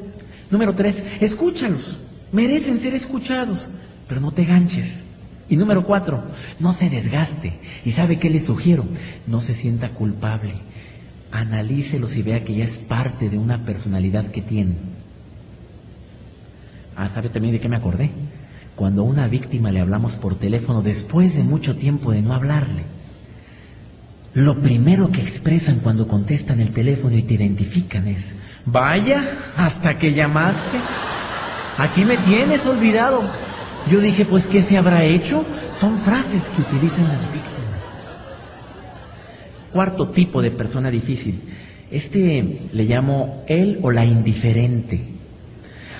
Número tres, escúchalos. Merecen ser escuchados, pero no te ganches. Y número cuatro, no se desgaste. ¿Y sabe qué le sugiero? No se sienta culpable. Analícelos y vea que ya es parte de una personalidad que tiene. Ah, ¿sabe también de qué me acordé? Cuando a una víctima le hablamos por teléfono después de mucho tiempo de no hablarle. Lo primero que expresan cuando contestan el teléfono y te identifican es, vaya, hasta que llamaste. Aquí me tienes olvidado. Yo dije, pues, ¿qué se habrá hecho? Son frases que utilizan las víctimas. Cuarto tipo de persona difícil. Este le llamo él o la indiferente.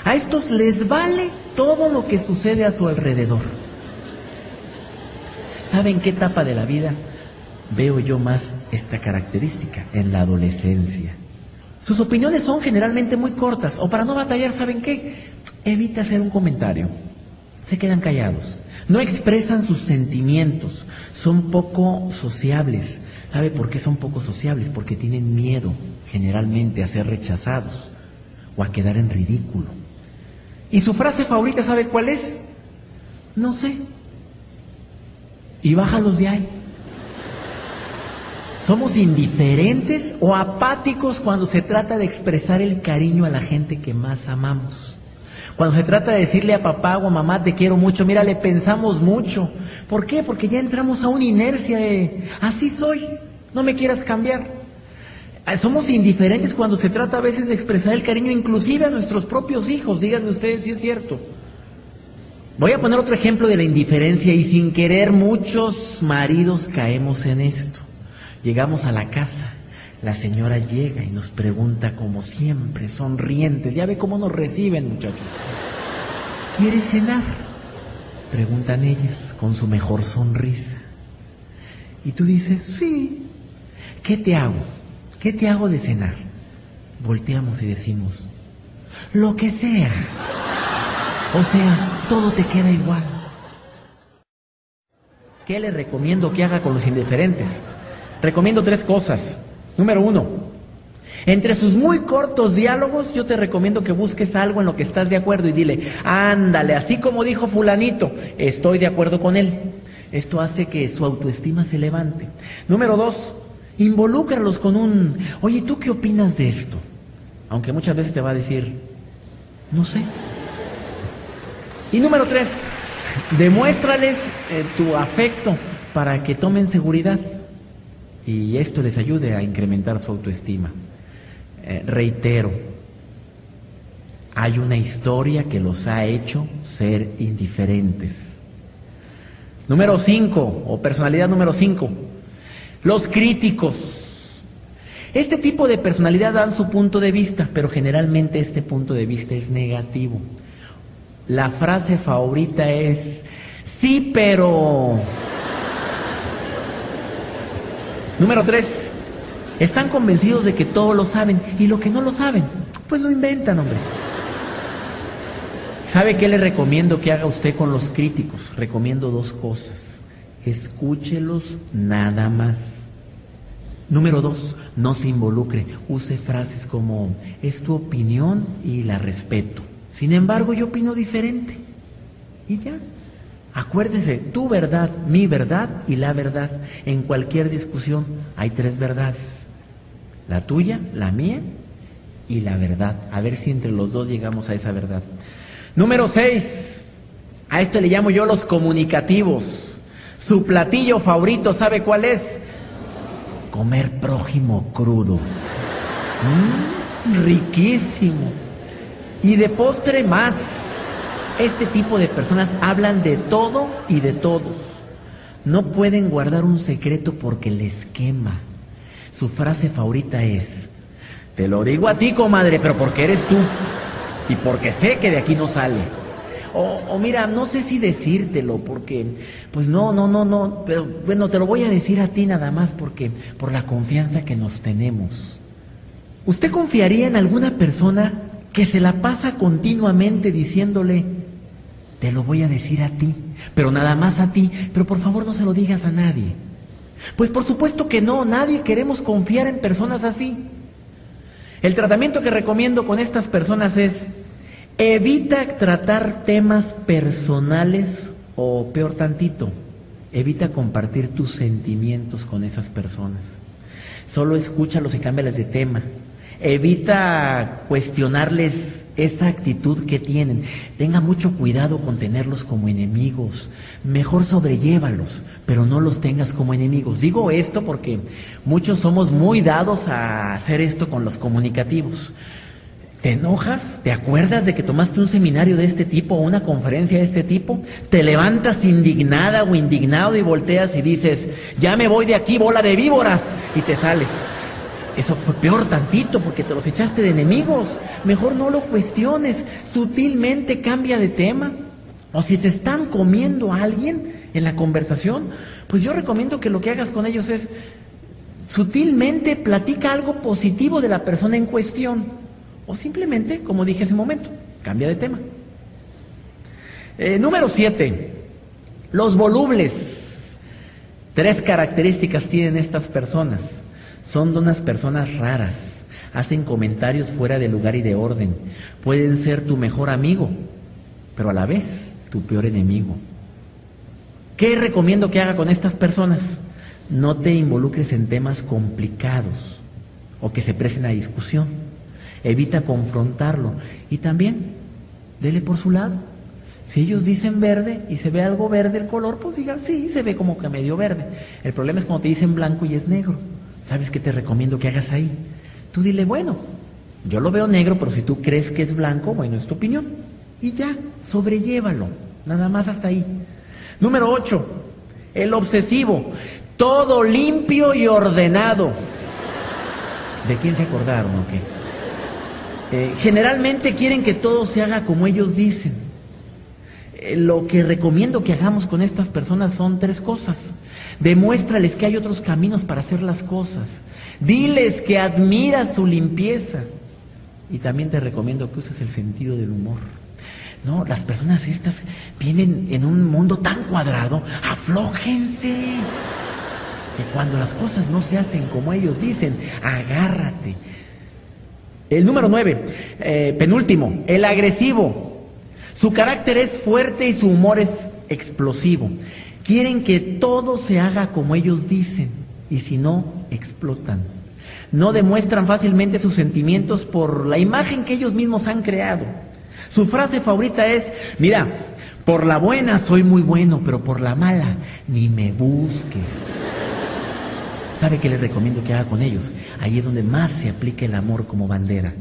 A estos les vale todo lo que sucede a su alrededor. ¿Saben qué etapa de la vida veo yo más esta característica? En la adolescencia. Sus opiniones son generalmente muy cortas o para no batallar, ¿saben qué? Evita hacer un comentario se quedan callados, no expresan sus sentimientos, son poco sociables. ¿Sabe por qué son poco sociables? Porque tienen miedo generalmente a ser rechazados o a quedar en ridículo. ¿Y su frase favorita sabe cuál es? No sé. Y bájalos de ahí. Somos indiferentes o apáticos cuando se trata de expresar el cariño a la gente que más amamos. Cuando se trata de decirle a papá o a mamá te quiero mucho, mira, le pensamos mucho. ¿Por qué? Porque ya entramos a una inercia de así soy, no me quieras cambiar. Ah, somos indiferentes cuando se trata a veces de expresar el cariño inclusive a nuestros propios hijos, díganme ustedes si es cierto. Voy a poner otro ejemplo de la indiferencia y sin querer muchos maridos caemos en esto. Llegamos a la casa la señora llega y nos pregunta como siempre, sonrientes. Ya ve cómo nos reciben, muchachos. ¿Quieres cenar? Preguntan ellas con su mejor sonrisa. Y tú dices, sí. ¿Qué te hago? ¿Qué te hago de cenar? Volteamos y decimos, lo que sea. O sea, todo te queda igual. ¿Qué le recomiendo que haga con los indiferentes? Recomiendo tres cosas. Número uno, entre sus muy cortos diálogos, yo te recomiendo que busques algo en lo que estás de acuerdo y dile, ándale, así como dijo fulanito, estoy de acuerdo con él. Esto hace que su autoestima se levante. Número dos, involúcralos con un, oye, ¿tú qué opinas de esto? Aunque muchas veces te va a decir, no sé. Y número tres, demuéstrales eh, tu afecto para que tomen seguridad y esto les ayude a incrementar su autoestima. Eh, reitero, hay una historia que los ha hecho ser indiferentes. Número cinco, o personalidad número cinco, los críticos. Este tipo de personalidad dan su punto de vista, pero generalmente este punto de vista es negativo. La frase favorita es, sí, pero... Número tres, están convencidos de que todo lo saben y lo que no lo saben, pues lo inventan, hombre. ¿Sabe qué le recomiendo que haga usted con los críticos? Recomiendo dos cosas. Escúchelos nada más. Número dos, no se involucre. Use frases como, es tu opinión y la respeto. Sin embargo, yo opino diferente. Y ya. Acuérdese, tu verdad, mi verdad y la verdad. En cualquier discusión hay tres verdades. La tuya, la mía y la verdad. A ver si entre los dos llegamos a esa verdad. Número 6. A esto le llamo yo los comunicativos. Su platillo favorito, ¿sabe cuál es? Comer prójimo crudo. Mm, riquísimo. Y de postre más. Este tipo de personas hablan de todo y de todos. No pueden guardar un secreto porque les quema. Su frase favorita es, te lo digo a ti, comadre, pero porque eres tú. Y porque sé que de aquí no sale. O, mira, no sé si decírtelo, porque, pues no, no, no, no, pero bueno, te lo voy a decir a ti nada más porque, por la confianza que nos tenemos. ¿Usted confiaría en alguna persona que se la pasa continuamente diciéndole, te lo voy a decir a ti, pero nada más a ti, pero por favor no se lo digas a nadie? Pues por supuesto que no, nadie queremos confiar en personas así. El tratamiento que recomiendo con estas personas es evita tratar temas personales o peor tantito, evita compartir tus sentimientos con esas personas. Solo escúchalos y cámbiales de tema. Evita cuestionarles esa actitud que tienen. Tenga mucho cuidado con tenerlos como enemigos. Mejor sobrellévalos, pero no los tengas como enemigos. Digo esto porque muchos somos muy dados a hacer esto con los comunicativos. ¿Te enojas? ¿Te acuerdas de que tomaste un seminario de este tipo o una conferencia de este tipo? ¿Te levantas indignada o indignado y volteas y dices, ya me voy de aquí, bola de víboras, y te sales? Eso fue peor tantito porque te los echaste de enemigos. Mejor no lo cuestiones, sutilmente cambia de tema. O si se están comiendo a alguien en la conversación, pues yo recomiendo que lo que hagas con ellos es sutilmente platica algo positivo de la persona en cuestión. O simplemente, como dije hace un momento, cambia de tema. Eh, número 7. Los volubles. Tres características tienen estas personas. Son unas personas raras, hacen comentarios fuera de lugar y de orden. Pueden ser tu mejor amigo, pero a la vez tu peor enemigo. ¿Qué recomiendo que haga con estas personas? No te involucres en temas complicados o que se presten a discusión. Evita confrontarlo y también dele por su lado. Si ellos dicen verde y se ve algo verde el color, pues digan, sí, se ve como que medio verde. El problema es cuando te dicen blanco y es negro. ¿Sabes qué te recomiendo que hagas ahí? Tú dile, bueno, yo lo veo negro, pero si tú crees que es blanco, bueno, es tu opinión. Y ya, sobrellévalo, nada más hasta ahí. Número 8, el obsesivo, todo limpio y ordenado. ¿De quién se acordaron o qué? Eh, generalmente quieren que todo se haga como ellos dicen. Eh, lo que recomiendo que hagamos con estas personas son tres cosas. Demuéstrales que hay otros caminos para hacer las cosas. Diles que admiras su limpieza. Y también te recomiendo que uses el sentido del humor. No, las personas estas vienen en un mundo tan cuadrado, aflójense. Que cuando las cosas no se hacen como ellos dicen, agárrate. El número nueve, eh, penúltimo, el agresivo. Su carácter es fuerte y su humor es explosivo. Quieren que todo se haga como ellos dicen y si no, explotan. No demuestran fácilmente sus sentimientos por la imagen que ellos mismos han creado. Su frase favorita es, mira, por la buena soy muy bueno, pero por la mala ni me busques. ¿Sabe qué les recomiendo que haga con ellos? Ahí es donde más se aplica el amor como bandera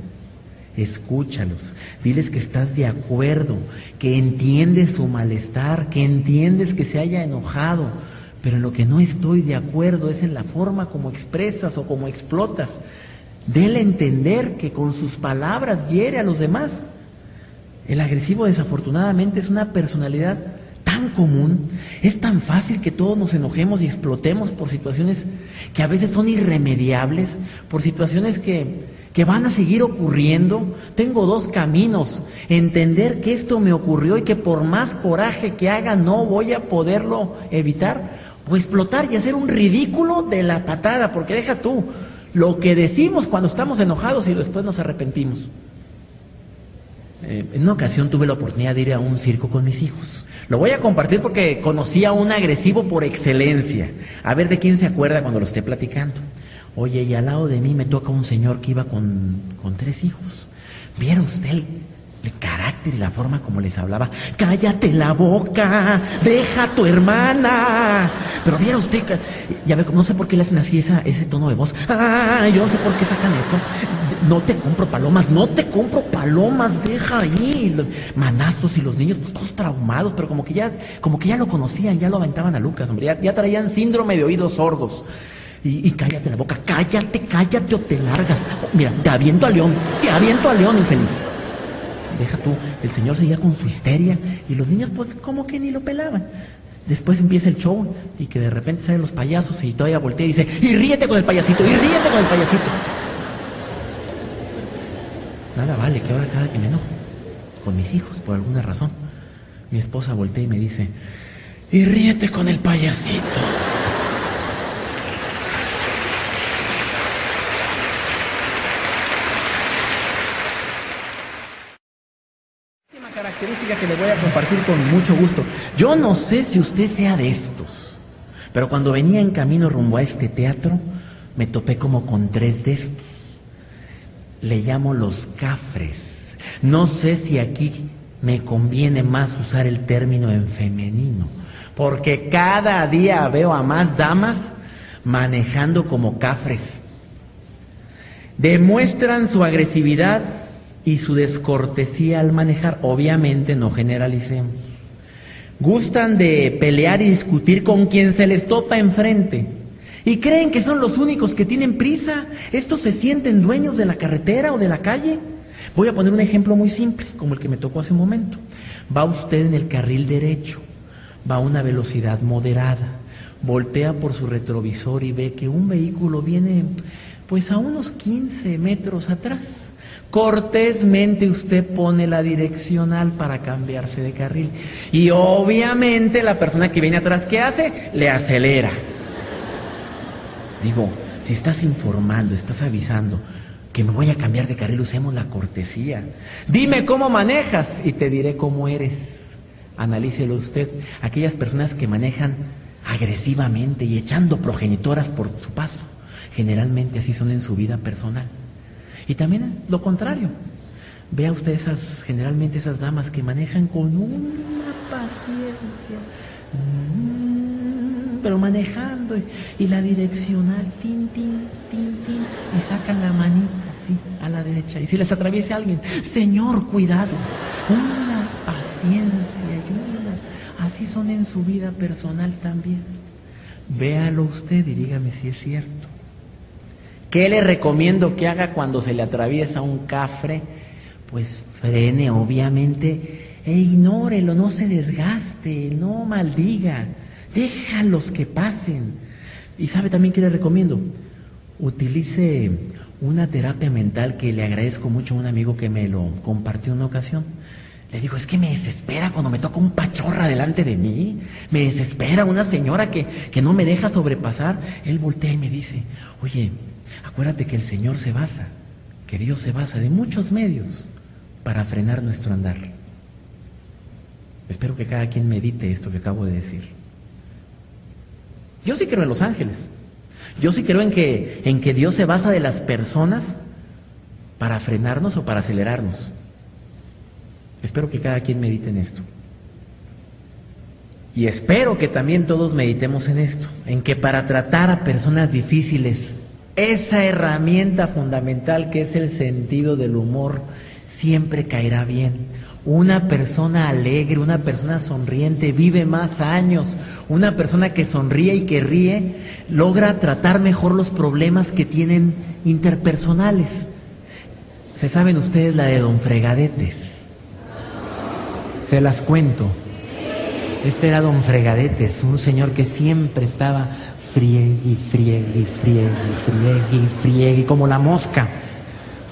escúchalos, diles que estás de acuerdo, que entiendes su malestar, que entiendes que se haya enojado, pero en lo que no estoy de acuerdo es en la forma como expresas o como explotas. Dele entender que con sus palabras hiere a los demás. El agresivo desafortunadamente es una personalidad tan común, es tan fácil que todos nos enojemos y explotemos por situaciones que a veces son irremediables, por situaciones que que van a seguir ocurriendo, tengo dos caminos. Entender que esto me ocurrió y que por más coraje que haga no voy a poderlo evitar. O explotar y hacer un ridículo de la patada, porque deja tú lo que decimos cuando estamos enojados y después nos arrepentimos. Eh, en una ocasión tuve la oportunidad de ir a un circo con mis hijos. Lo voy a compartir porque conocí a un agresivo por excelencia. A ver de quién se acuerda cuando lo esté platicando. Oye, y al lado de mí me toca un señor que iba con, con tres hijos. ¿Vieron usted el, carácter y la forma como les hablaba? Cállate la boca, deja a tu hermana. Pero viera usted, ya ve, no sé por qué le hacen así ese tono de voz. Ah, yo no sé por qué sacan eso. No te compro palomas, no te compro palomas, deja ahí. Manazos y los niños, pues todos traumados, pero como que ya, como que ya lo conocían, ya lo aventaban a Lucas, hombre, ya traían síndrome de oídos sordos. Y, cállate la boca, cállate, cállate o te largas. Mira, te aviento a León, te aviento a León, infeliz. Deja tú, el señor seguía con su histeria y los niños pues como que ni lo pelaban. Después empieza el show y que de repente salen los payasos y todavía voltea y dice, y ríete con el payasito, y ríete con el payasito. Nada vale que ahora cada que me enojo con mis hijos por alguna razón, mi esposa voltea y me dice, y ríete con el payasito. Última característica que le voy a compartir con mucho gusto. Yo no sé si usted sea de estos, pero cuando venía en camino rumbo a este teatro, me topé como con tres de estos. Le llamo los cafres. No sé si aquí me conviene más usar el término en femenino, porque cada día veo a más damas manejando como cafres. Demuestran su agresividad y su descortesía al manejar. Obviamente no generalicemos. Gustan de pelear y discutir con quien se les topa enfrente. Y creen que son los únicos que tienen prisa. Estos se sienten dueños de la carretera o de la calle. Voy a poner un ejemplo muy simple, como el que me tocó hace un momento. Va usted en el carril derecho, va a una velocidad moderada, voltea por su retrovisor y ve que un vehículo viene pues a unos 15 metros atrás. Cortésmente usted pone la direccional para cambiarse de carril. Y obviamente la persona que viene atrás, ¿qué hace? Le acelera. Digo, si estás informando, estás avisando que me voy a cambiar de carril, usemos la cortesía. Dime cómo manejas y te diré cómo eres. Analícelo usted. Aquellas personas que manejan agresivamente y echando progenitoras por su paso, generalmente así son en su vida personal. Y también lo contrario. Vea usted esas, generalmente esas damas que manejan con una paciencia, mm, pero manejando y, la direccional, tin, tin, tin, tin, y sacan la manita así a la derecha. Y si les atraviesa alguien, Señor, cuidado, una paciencia y una, así son en su vida personal también. Véalo usted y dígame si es cierto. ¿Qué le recomiendo que haga cuando se le atraviesa un cafre? Pues frene, obviamente, e ignórelo, no se desgaste, no maldiga, déjalos que pasen. Y sabe también qué le recomiendo, utilice una terapia mental que le agradezco mucho a un amigo que me lo compartió una ocasión. Le digo, es que me desespera cuando me toca un pachorra delante de mí. Me desespera una señora que, que no me deja sobrepasar. Él voltea y me dice, oye, acuérdate que el Señor se basa, que Dios se basa de muchos medios para frenar nuestro andar. Espero que cada quien medite esto que acabo de decir. Yo sí creo en los ángeles. Yo sí creo en que, en que Dios se basa de las personas para frenarnos o para acelerarnos. Espero que cada quien medite en esto. Y espero que también todos meditemos en esto, en que para tratar a personas difíciles, esa herramienta fundamental que es el sentido del humor siempre caerá bien. Una persona alegre, una persona sonriente vive más años. Una persona que sonríe y que ríe logra tratar mejor los problemas que tienen interpersonales. ¿Se saben ustedes la de Don Fregadetes? Se las cuento. Este era Don Fregadetes, un señor que siempre estaba friegue friegue friegue friegue friegue, como la mosca.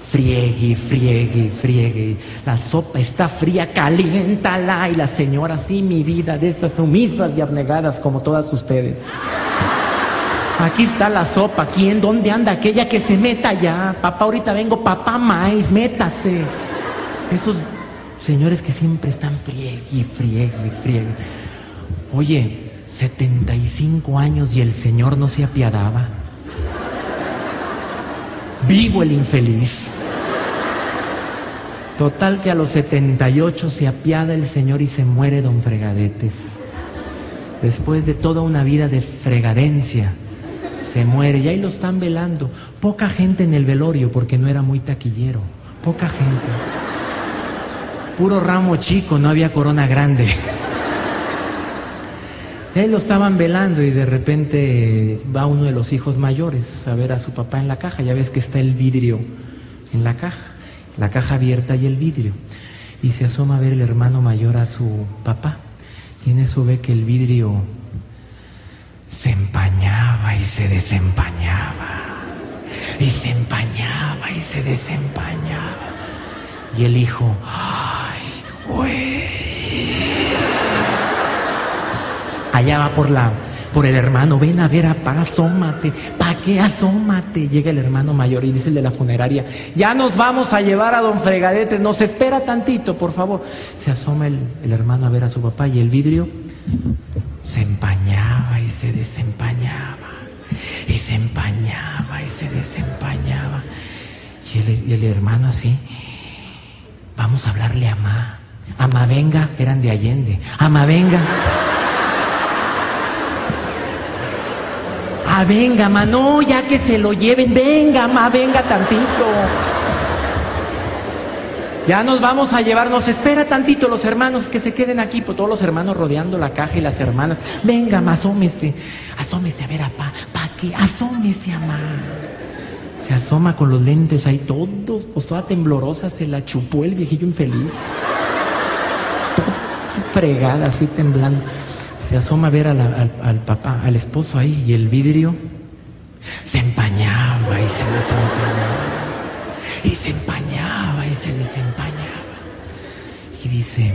Friegue friegue friegue. La sopa está fría, caliéntala. Y la señora, sí, mi vida, de esas sumisas y abnegadas como todas ustedes. Aquí está la sopa, aquí en dónde anda aquella que se meta ya. Papá, ahorita vengo, papá maíz, métase. Esos señores que siempre están friegue y friegue y friegue. Oye, 75 años y el Señor no se apiadaba. vivo el infeliz. Total que a los 78 se apiada el Señor y se muere don Fregadetes. Después de toda una vida de fregadencia, se muere y ahí lo están velando. Poca gente en el velorio porque no era muy taquillero. Poca gente. Puro ramo chico, no había corona grande. Ahí lo estaban velando y de repente va uno de los hijos mayores a ver a su papá en la caja. Ya ves que está el vidrio en la caja la caja abierta y el vidrio. Y se asoma a ver el hermano mayor a su papá. Y en eso ve que el vidrio se empañaba y se desempañaba. Y se empañaba y se desempañaba. Y el hijo, ay, güey. Allá va por la por el hermano, ven a ver, apá, asómate, ¿pa' qué asómate? Llega el hermano mayor y dice el de la funeraria, ya nos vamos a llevar a don Fregadete, nos espera tantito, por favor. Se asoma el, el hermano a ver a su papá y el vidrio se empañaba y se desempañaba, y se empañaba y se desempañaba. Y el, y el hermano así, vamos a hablarle a Ma. Ama venga, eran de Allende. Ama venga. Ah, venga, ma, no, ya que se lo lleven, venga, ma, venga tantito. Ya nos vamos a llevarnos, espera tantito los hermanos que se queden aquí, pues todos los hermanos rodeando la caja y las hermanas. Venga, ma, asómese, asómese a ver a pa, pa que, asómese a ma. Se asoma con los lentes ahí todos, pues toda temblorosa, se la chupó el viejillo infeliz. Fregada, así temblando se asoma a ver al, papá, al esposo ahí, y el vidrio se empañaba y se desempañaba. Y se empañaba y se desempañaba. Y dice,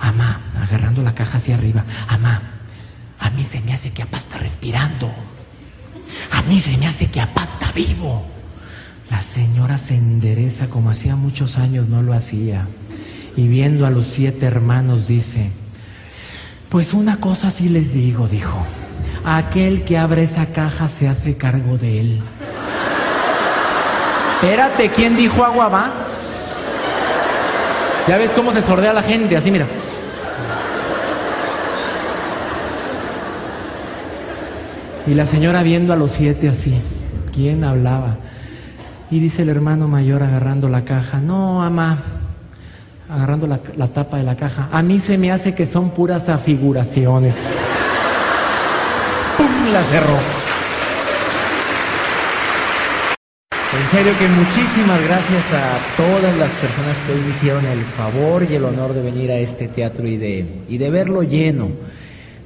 Amá, agarrando la caja hacia arriba, Amá, a mí se me hace que Apá está respirando. A mí se me hace que Apá está vivo. La señora se endereza como hacía muchos años no lo hacía. Y viendo a los siete hermanos dice, pues una cosa sí les digo, dijo. Aquel que abre esa caja se hace cargo de él. Espérate, ¿quién dijo agua va? Ya ves cómo se sordea la gente, así mira. Y la señora viendo a los siete así, ¿quién hablaba? Y dice el hermano mayor agarrando la caja, no, ama, agarrando la, tapa de la caja. A mí se me hace que son puras afiguraciones. ¡Pum! La cerró. En serio que muchísimas gracias a todas las personas que hoy me hicieron el favor y el honor de venir a este teatro y de, y de verlo lleno.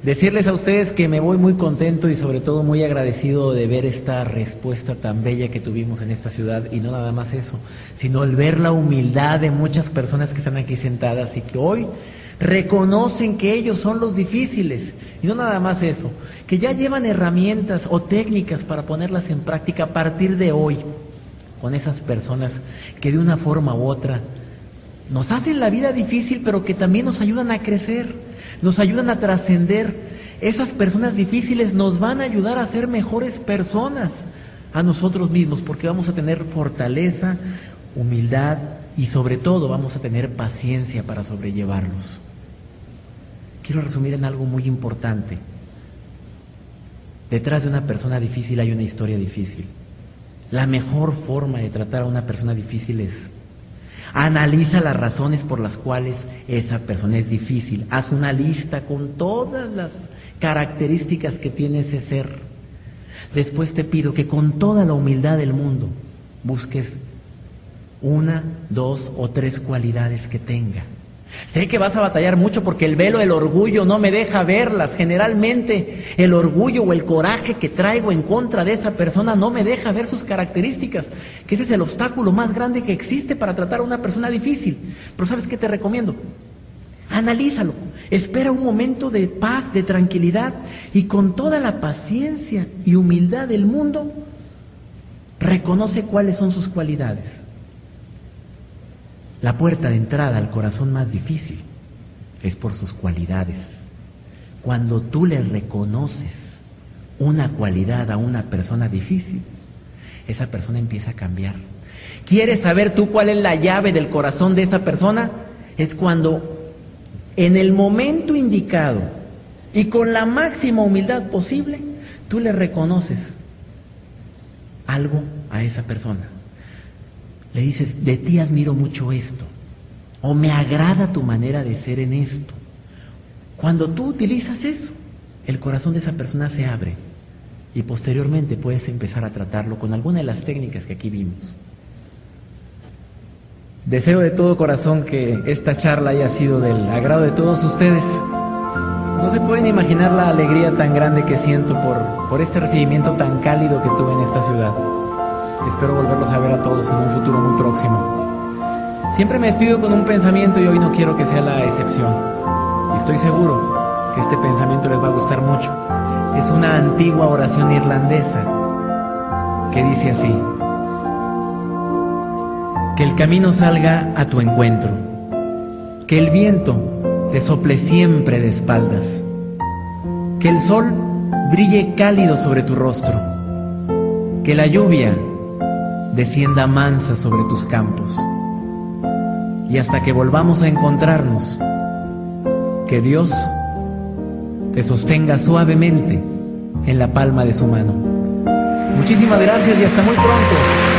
Decirles a ustedes que me voy muy contento y sobre todo muy agradecido de ver esta respuesta tan bella que tuvimos en esta ciudad. Y no nada más eso, sino el ver la humildad de muchas personas que están aquí sentadas y que hoy reconocen que ellos son los difíciles. Y no nada más eso, que ya llevan herramientas o técnicas para ponerlas en práctica a partir de hoy con esas personas que de una forma u otra nos hacen la vida difícil pero que también nos ayudan a crecer nos ayudan a trascender. Esas personas difíciles nos van a ayudar a ser mejores personas a nosotros mismos, porque vamos a tener fortaleza, humildad y sobre todo vamos a tener paciencia para sobrellevarlos. Quiero resumir en algo muy importante. Detrás de una persona difícil hay una historia difícil. La mejor forma de tratar a una persona difícil es Analiza las razones por las cuales esa persona es difícil. Haz una lista con todas las características que tiene ese ser. Después te pido que con toda la humildad del mundo busques una, dos o tres cualidades que tenga. Sé que vas a batallar mucho porque el velo del orgullo no me deja verlas. Generalmente el orgullo o el coraje que traigo en contra de esa persona no me deja ver sus características, que ese es el obstáculo más grande que existe para tratar a una persona difícil. Pero ¿sabes qué te recomiendo? Analízalo, espera un momento de paz, de tranquilidad y con toda la paciencia y humildad del mundo, reconoce cuáles son sus cualidades la puerta de entrada al corazón más difícil es por sus cualidades. Cuando tú le reconoces una cualidad a una persona difícil, esa persona empieza a cambiar. ¿Quieres saber tú cuál es la llave del corazón de esa persona? Es cuando en el momento indicado y con la máxima humildad posible, tú le reconoces algo a esa persona. Le dices, de ti admiro mucho esto, o me agrada tu manera de ser en esto. Cuando tú utilizas eso, el corazón de esa persona se abre y posteriormente puedes empezar a tratarlo con alguna de las técnicas que aquí vimos. Deseo de todo corazón que esta charla haya sido del agrado de todos ustedes. No se pueden imaginar la alegría tan grande que siento por, por este recibimiento tan cálido que tuve en esta ciudad. Espero volverlos a ver a todos en un futuro muy próximo. Siempre me despido con un pensamiento y hoy no quiero que sea la excepción. Y estoy seguro que este pensamiento les va a gustar mucho. Es una antigua oración irlandesa que dice así. Que el camino salga a tu encuentro. Que el viento te sople siempre de espaldas. Que el sol brille cálido sobre tu rostro. Que la lluvia descienda mansa sobre tus campos. Y hasta que volvamos a encontrarnos, que Dios te sostenga suavemente en la palma de su mano. Muchísimas gracias y hasta muy pronto.